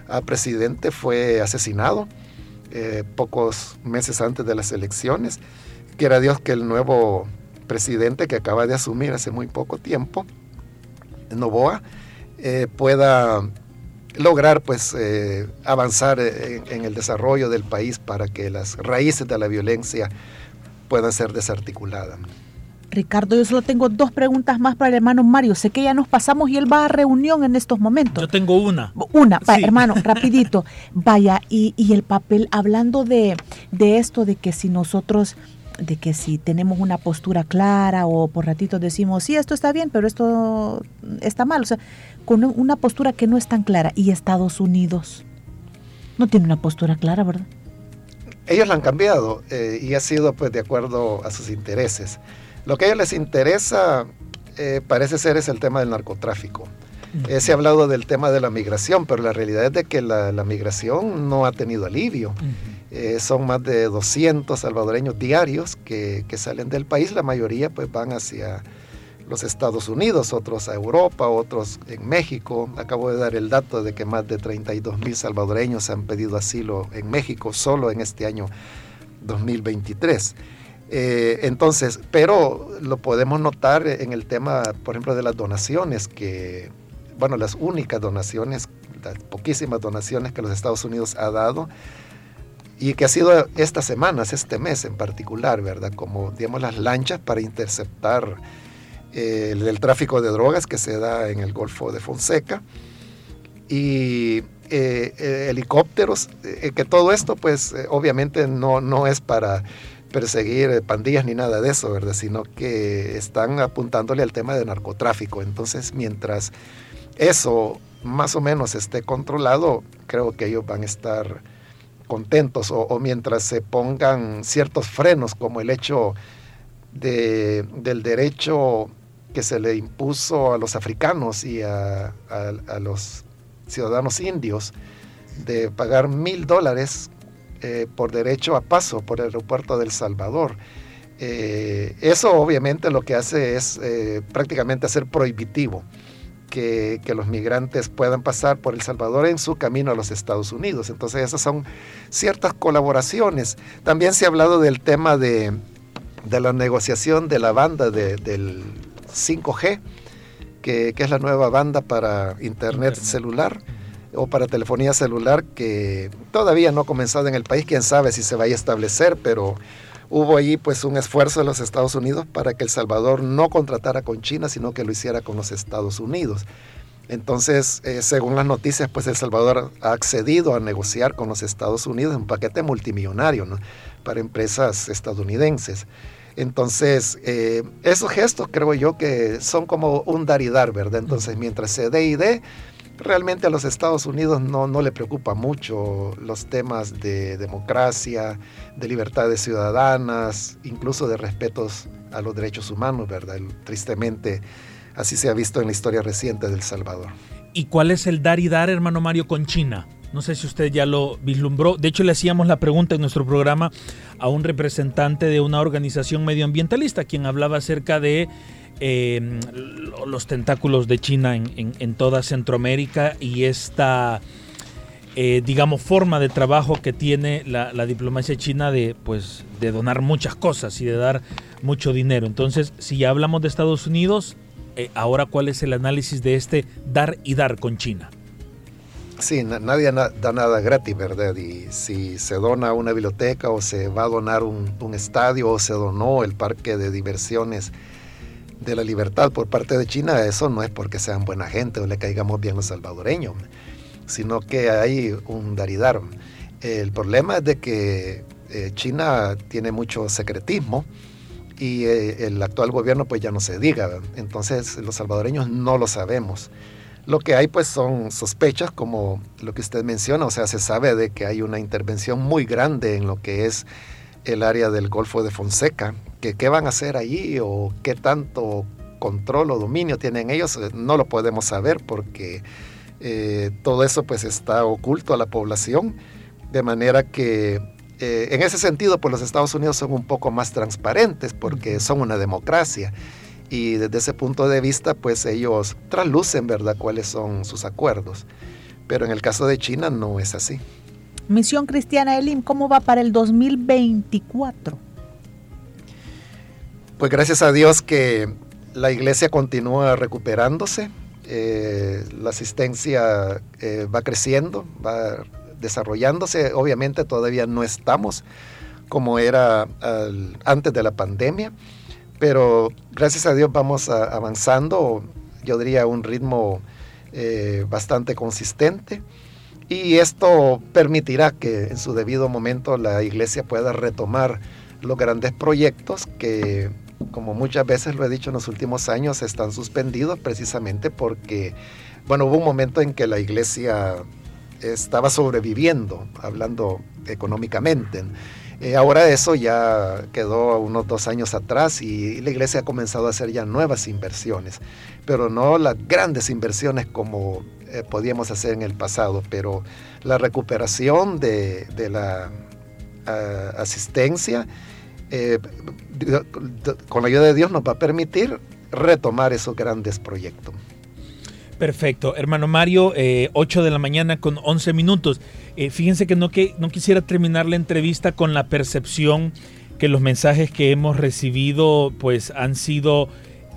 [SPEAKER 4] a presidente fue asesinado pocos meses antes de las elecciones. Quiera Dios que el nuevo presidente que acaba de asumir hace muy poco tiempo, Novoa, eh, pueda lograr pues eh, avanzar en, el desarrollo del país para que las raíces de la violencia puedan ser desarticuladas.
[SPEAKER 3] Ricardo, yo solo tengo dos preguntas más para el hermano Mario. Sé que ya nos pasamos y él va a reunión en estos momentos.
[SPEAKER 2] Yo tengo una.
[SPEAKER 3] Una, hermano, rapidito. Vaya, y, y, el papel, hablando de, de esto, de que si nosotros de que si tenemos una postura clara o por ratitos decimos, sí, esto está bien, pero esto está mal. O sea, con una postura que no es tan clara. Y Estados Unidos no tiene una postura clara, ¿verdad?
[SPEAKER 4] Ellos la han cambiado eh, y ha sido pues de acuerdo a sus intereses. Lo que a ellos les interesa eh, parece ser es el tema del narcotráfico. Eh, se ha hablado del tema de la migración, pero la realidad es de que la, migración no ha tenido alivio. son más de 200 salvadoreños diarios que, que, salen del país, la mayoría pues van hacia los Estados Unidos, otros a Europa, otros en México. Acabo de dar el dato de que más de 32 mil salvadoreños han pedido asilo en México solo en este año 2023. Eh, entonces, pero lo podemos notar en el tema, por ejemplo, de las donaciones, que, bueno, las únicas donaciones, las poquísimas donaciones que los Estados Unidos ha dado, y que ha sido estas semanas, este mes en particular, ¿verdad? Como, digamos, las lanchas para interceptar el tráfico de drogas que se da en el Golfo de Fonseca y eh, eh, helicópteros, eh, que todo esto pues obviamente no, no es para perseguir pandillas ni nada de eso, ¿verdad? Sino que están apuntándole al tema de narcotráfico. Entonces, mientras eso más o menos esté controlado, creo que ellos van a estar contentos o, mientras se pongan ciertos frenos como el hecho de, del derecho que se le impuso a los africanos y a, los ciudadanos indios de pagar mil dólares eh, por derecho a paso por el aeropuerto del Salvador. Eh, eso obviamente lo que hace es eh, prácticamente hacer prohibitivo que, los migrantes puedan pasar por El Salvador en su camino a los Estados Unidos. Entonces esas son ciertas colaboraciones. También se ha hablado del tema de, la negociación de la banda del 5G, que, es la nueva banda para Internet, celular o para telefonía celular que todavía no ha comenzado en el país, quién sabe si se vaya a establecer, pero hubo ahí pues un esfuerzo de los Estados Unidos para que El Salvador no contratara con China, sino que lo hiciera con los Estados Unidos. Entonces, eh, según las noticias, pues El Salvador ha accedido a negociar con los Estados Unidos un paquete multimillonario para empresas estadounidenses. Entonces, eh, esos gestos creo yo que son como un dar y dar, ¿verdad? Entonces, mientras se dé y dé, realmente a los Estados Unidos no, no le preocupa mucho los temas de democracia, de libertades ciudadanas, incluso de respetos a los derechos humanos, ¿verdad? Tristemente, así se ha visto en la historia reciente del Salvador.
[SPEAKER 2] ¿Y cuál es el dar y dar, hermano Mario, con China? No sé si usted ya lo vislumbró. De hecho, le hacíamos la pregunta en nuestro programa a un representante de una organización medioambientalista, quien hablaba acerca de eh, los tentáculos de China en, toda Centroamérica y esta, eh, digamos, forma de trabajo que tiene la, diplomacia china de, pues, de donar muchas cosas y de dar mucho dinero. Entonces, si ya hablamos de Estados Unidos, eh, ahora cuál es el análisis de este dar y dar con China.
[SPEAKER 4] Sí, nadie da nada gratis, ¿verdad? Y si se dona una biblioteca o se va a donar un, estadio o se donó el parque de diversiones de la libertad por parte de China, eso no es porque sean buena gente o le caigamos bien los salvadoreños, sino que hay un daridar. El problema es de que eh, China tiene mucho secretismo y eh, el actual gobierno pues ya no se diga, entonces los salvadoreños no lo sabemos. Lo que hay pues son sospechas como lo que usted menciona, o sea, se sabe de que hay una intervención muy grande en lo que es el área del Golfo de Fonseca, que qué van a hacer allí o qué tanto control o dominio tienen ellos, eh, no lo podemos saber porque eh, todo eso pues está oculto a la población, de manera que eh, en ese sentido pues los Estados Unidos son un poco más transparentes porque son una democracia y desde ese punto de vista pues ellos traslucen, ¿verdad?, cuáles son sus acuerdos. Pero en el caso de China no es así.
[SPEAKER 3] Misión Cristiana Elim, ¿cómo va para el 2024?
[SPEAKER 4] Pues gracias a Dios que la iglesia continúa recuperándose, eh, la asistencia eh, va creciendo, va desarrollándose. Obviamente todavía no estamos como era antes de la pandemia, pero gracias a Dios vamos avanzando, yo diría a un ritmo eh, bastante consistente. Y esto permitirá que en su debido momento la iglesia pueda retomar los grandes proyectos que, como muchas veces lo he dicho en los últimos años, están suspendidos precisamente porque, bueno, hubo un momento en que la iglesia estaba sobreviviendo, hablando económicamente. Eh, ahora eso ya quedó unos dos años atrás y la iglesia ha comenzado a hacer ya nuevas inversiones, pero no las grandes inversiones como eh, podíamos hacer en el pasado, pero la recuperación de, la ah, asistencia eh, con la ayuda de Dios nos va a permitir retomar esos grandes proyectos.
[SPEAKER 2] Perfecto. Hermano Mario, 8 de la mañana con 11 minutos. Fíjense que no, que no quisiera terminar la entrevista con la percepción que los mensajes que hemos recibido pues han sido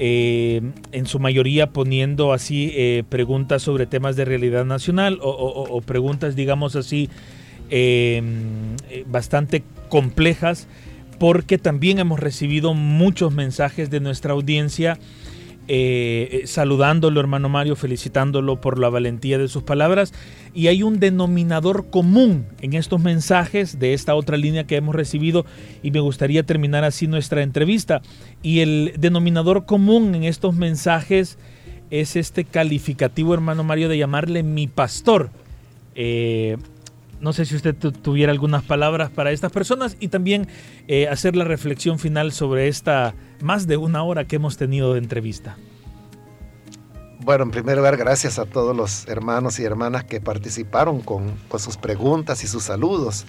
[SPEAKER 2] eh, en su mayoría poniendo así eh, preguntas sobre temas de realidad nacional o, preguntas, digamos así, em, eh, bastante complejas, porque también hemos recibido muchos mensajes de nuestra audiencia eh, saludándolo, hermano Mario, felicitándolo por la valentía de sus palabras. Y hay un denominador común en estos mensajes de esta otra línea que hemos recibido y me gustaría terminar así nuestra entrevista. Y el denominador común en estos mensajes es este calificativo, hermano Mario, de llamarle mi pastor. Eh, no sé si usted tuviera algunas palabras para estas personas y también eh, hacer la reflexión final sobre esta más de una hora que hemos tenido de entrevista.
[SPEAKER 4] Bueno, en primer lugar, gracias a todos los hermanos y hermanas que participaron con, sus preguntas y sus saludos,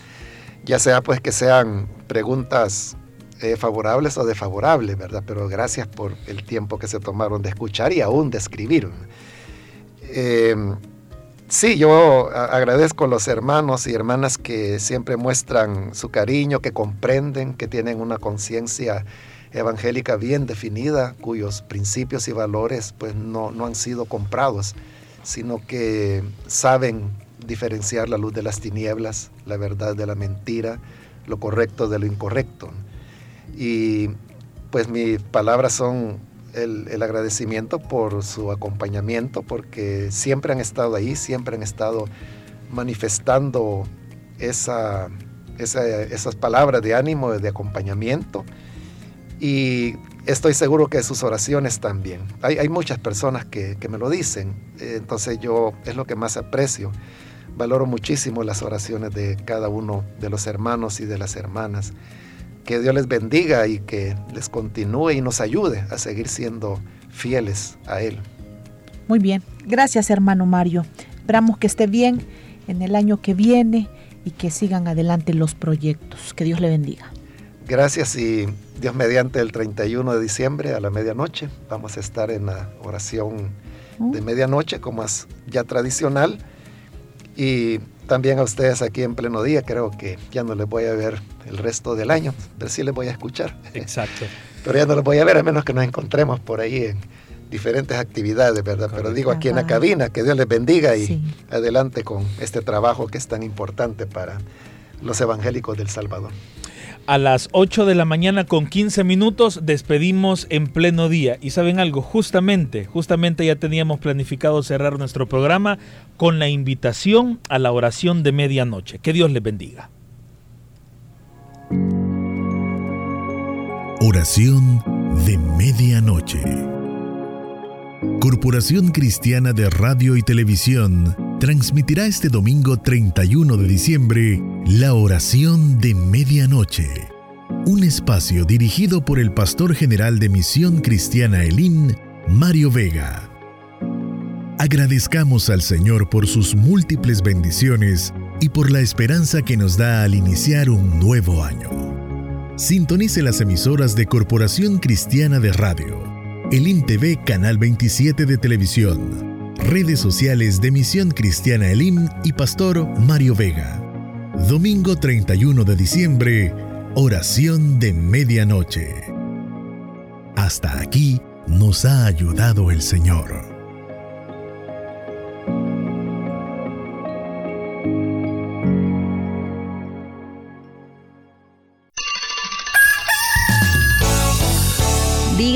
[SPEAKER 4] ya sea pues que sean preguntas eh, favorables o desfavorables, ¿verdad? Pero gracias por el tiempo que se tomaron de escuchar y aún de escribir. Eh, sí, yo agradezco a los hermanos y hermanas que siempre muestran su cariño, que comprenden, que tienen una conciencia evangélica bien definida, cuyos principios y valores pues no, no han sido comprados, sino que saben diferenciar la luz de las tinieblas, la verdad de la mentira, lo correcto de lo incorrecto. Y pues mis palabras son el, agradecimiento por su acompañamiento, porque siempre han estado ahí, siempre han estado manifestando esa, esas palabras de ánimo, de acompañamiento. Y estoy seguro que sus oraciones también. Hay, hay muchas personas que, me lo dicen, entonces yo es lo que más aprecio. Valoro muchísimo las oraciones de cada uno de los hermanos y de las hermanas que Dios les bendiga y que les continúe y nos ayude a seguir siendo fieles a Él.
[SPEAKER 3] Muy bien, gracias hermano Mario. Esperamos que esté bien en el año que viene y que sigan adelante los proyectos. Que Dios le bendiga.
[SPEAKER 4] Gracias y Dios mediante el 31 de diciembre a la medianoche vamos a estar en la oración de mm. medianoche como es ya tradicional y también a ustedes aquí en pleno día. Creo que ya no les voy a ver el resto del año, pero sí les voy a escuchar.
[SPEAKER 2] Exacto.
[SPEAKER 4] pero ya no les voy a ver a menos que nos encontremos por ahí en diferentes actividades, ¿verdad? Pero digo aquí en la cabina, que Dios les bendiga y adelante con este trabajo que es tan importante para los evangélicos del Salvador
[SPEAKER 2] a las 8 de la mañana con 15 minutos despedimos en pleno día. Y saben algo, justamente, justamente ya teníamos planificado cerrar nuestro programa con la invitación a la oración de medianoche. Que Dios les bendiga.
[SPEAKER 5] Oración de medianoche. Corporación Cristiana de Radio y Televisión transmitirá este domingo 31 de diciembre la oración de medianoche, un espacio dirigido por el pastor general de Misión Cristiana Elín, Mario Vega. Agradezcamos al Señor por sus múltiples bendiciones y por la esperanza que nos da al iniciar un nuevo año. Sintonice las emisoras de Corporación Cristiana de Radio, Elín TV Canal 27 de Televisión, redes sociales de Misión Cristiana Elim y Pastor Mario Vega. Domingo 31 de diciembre, oración de medianoche. Hasta aquí nos ha ayudado el Señor.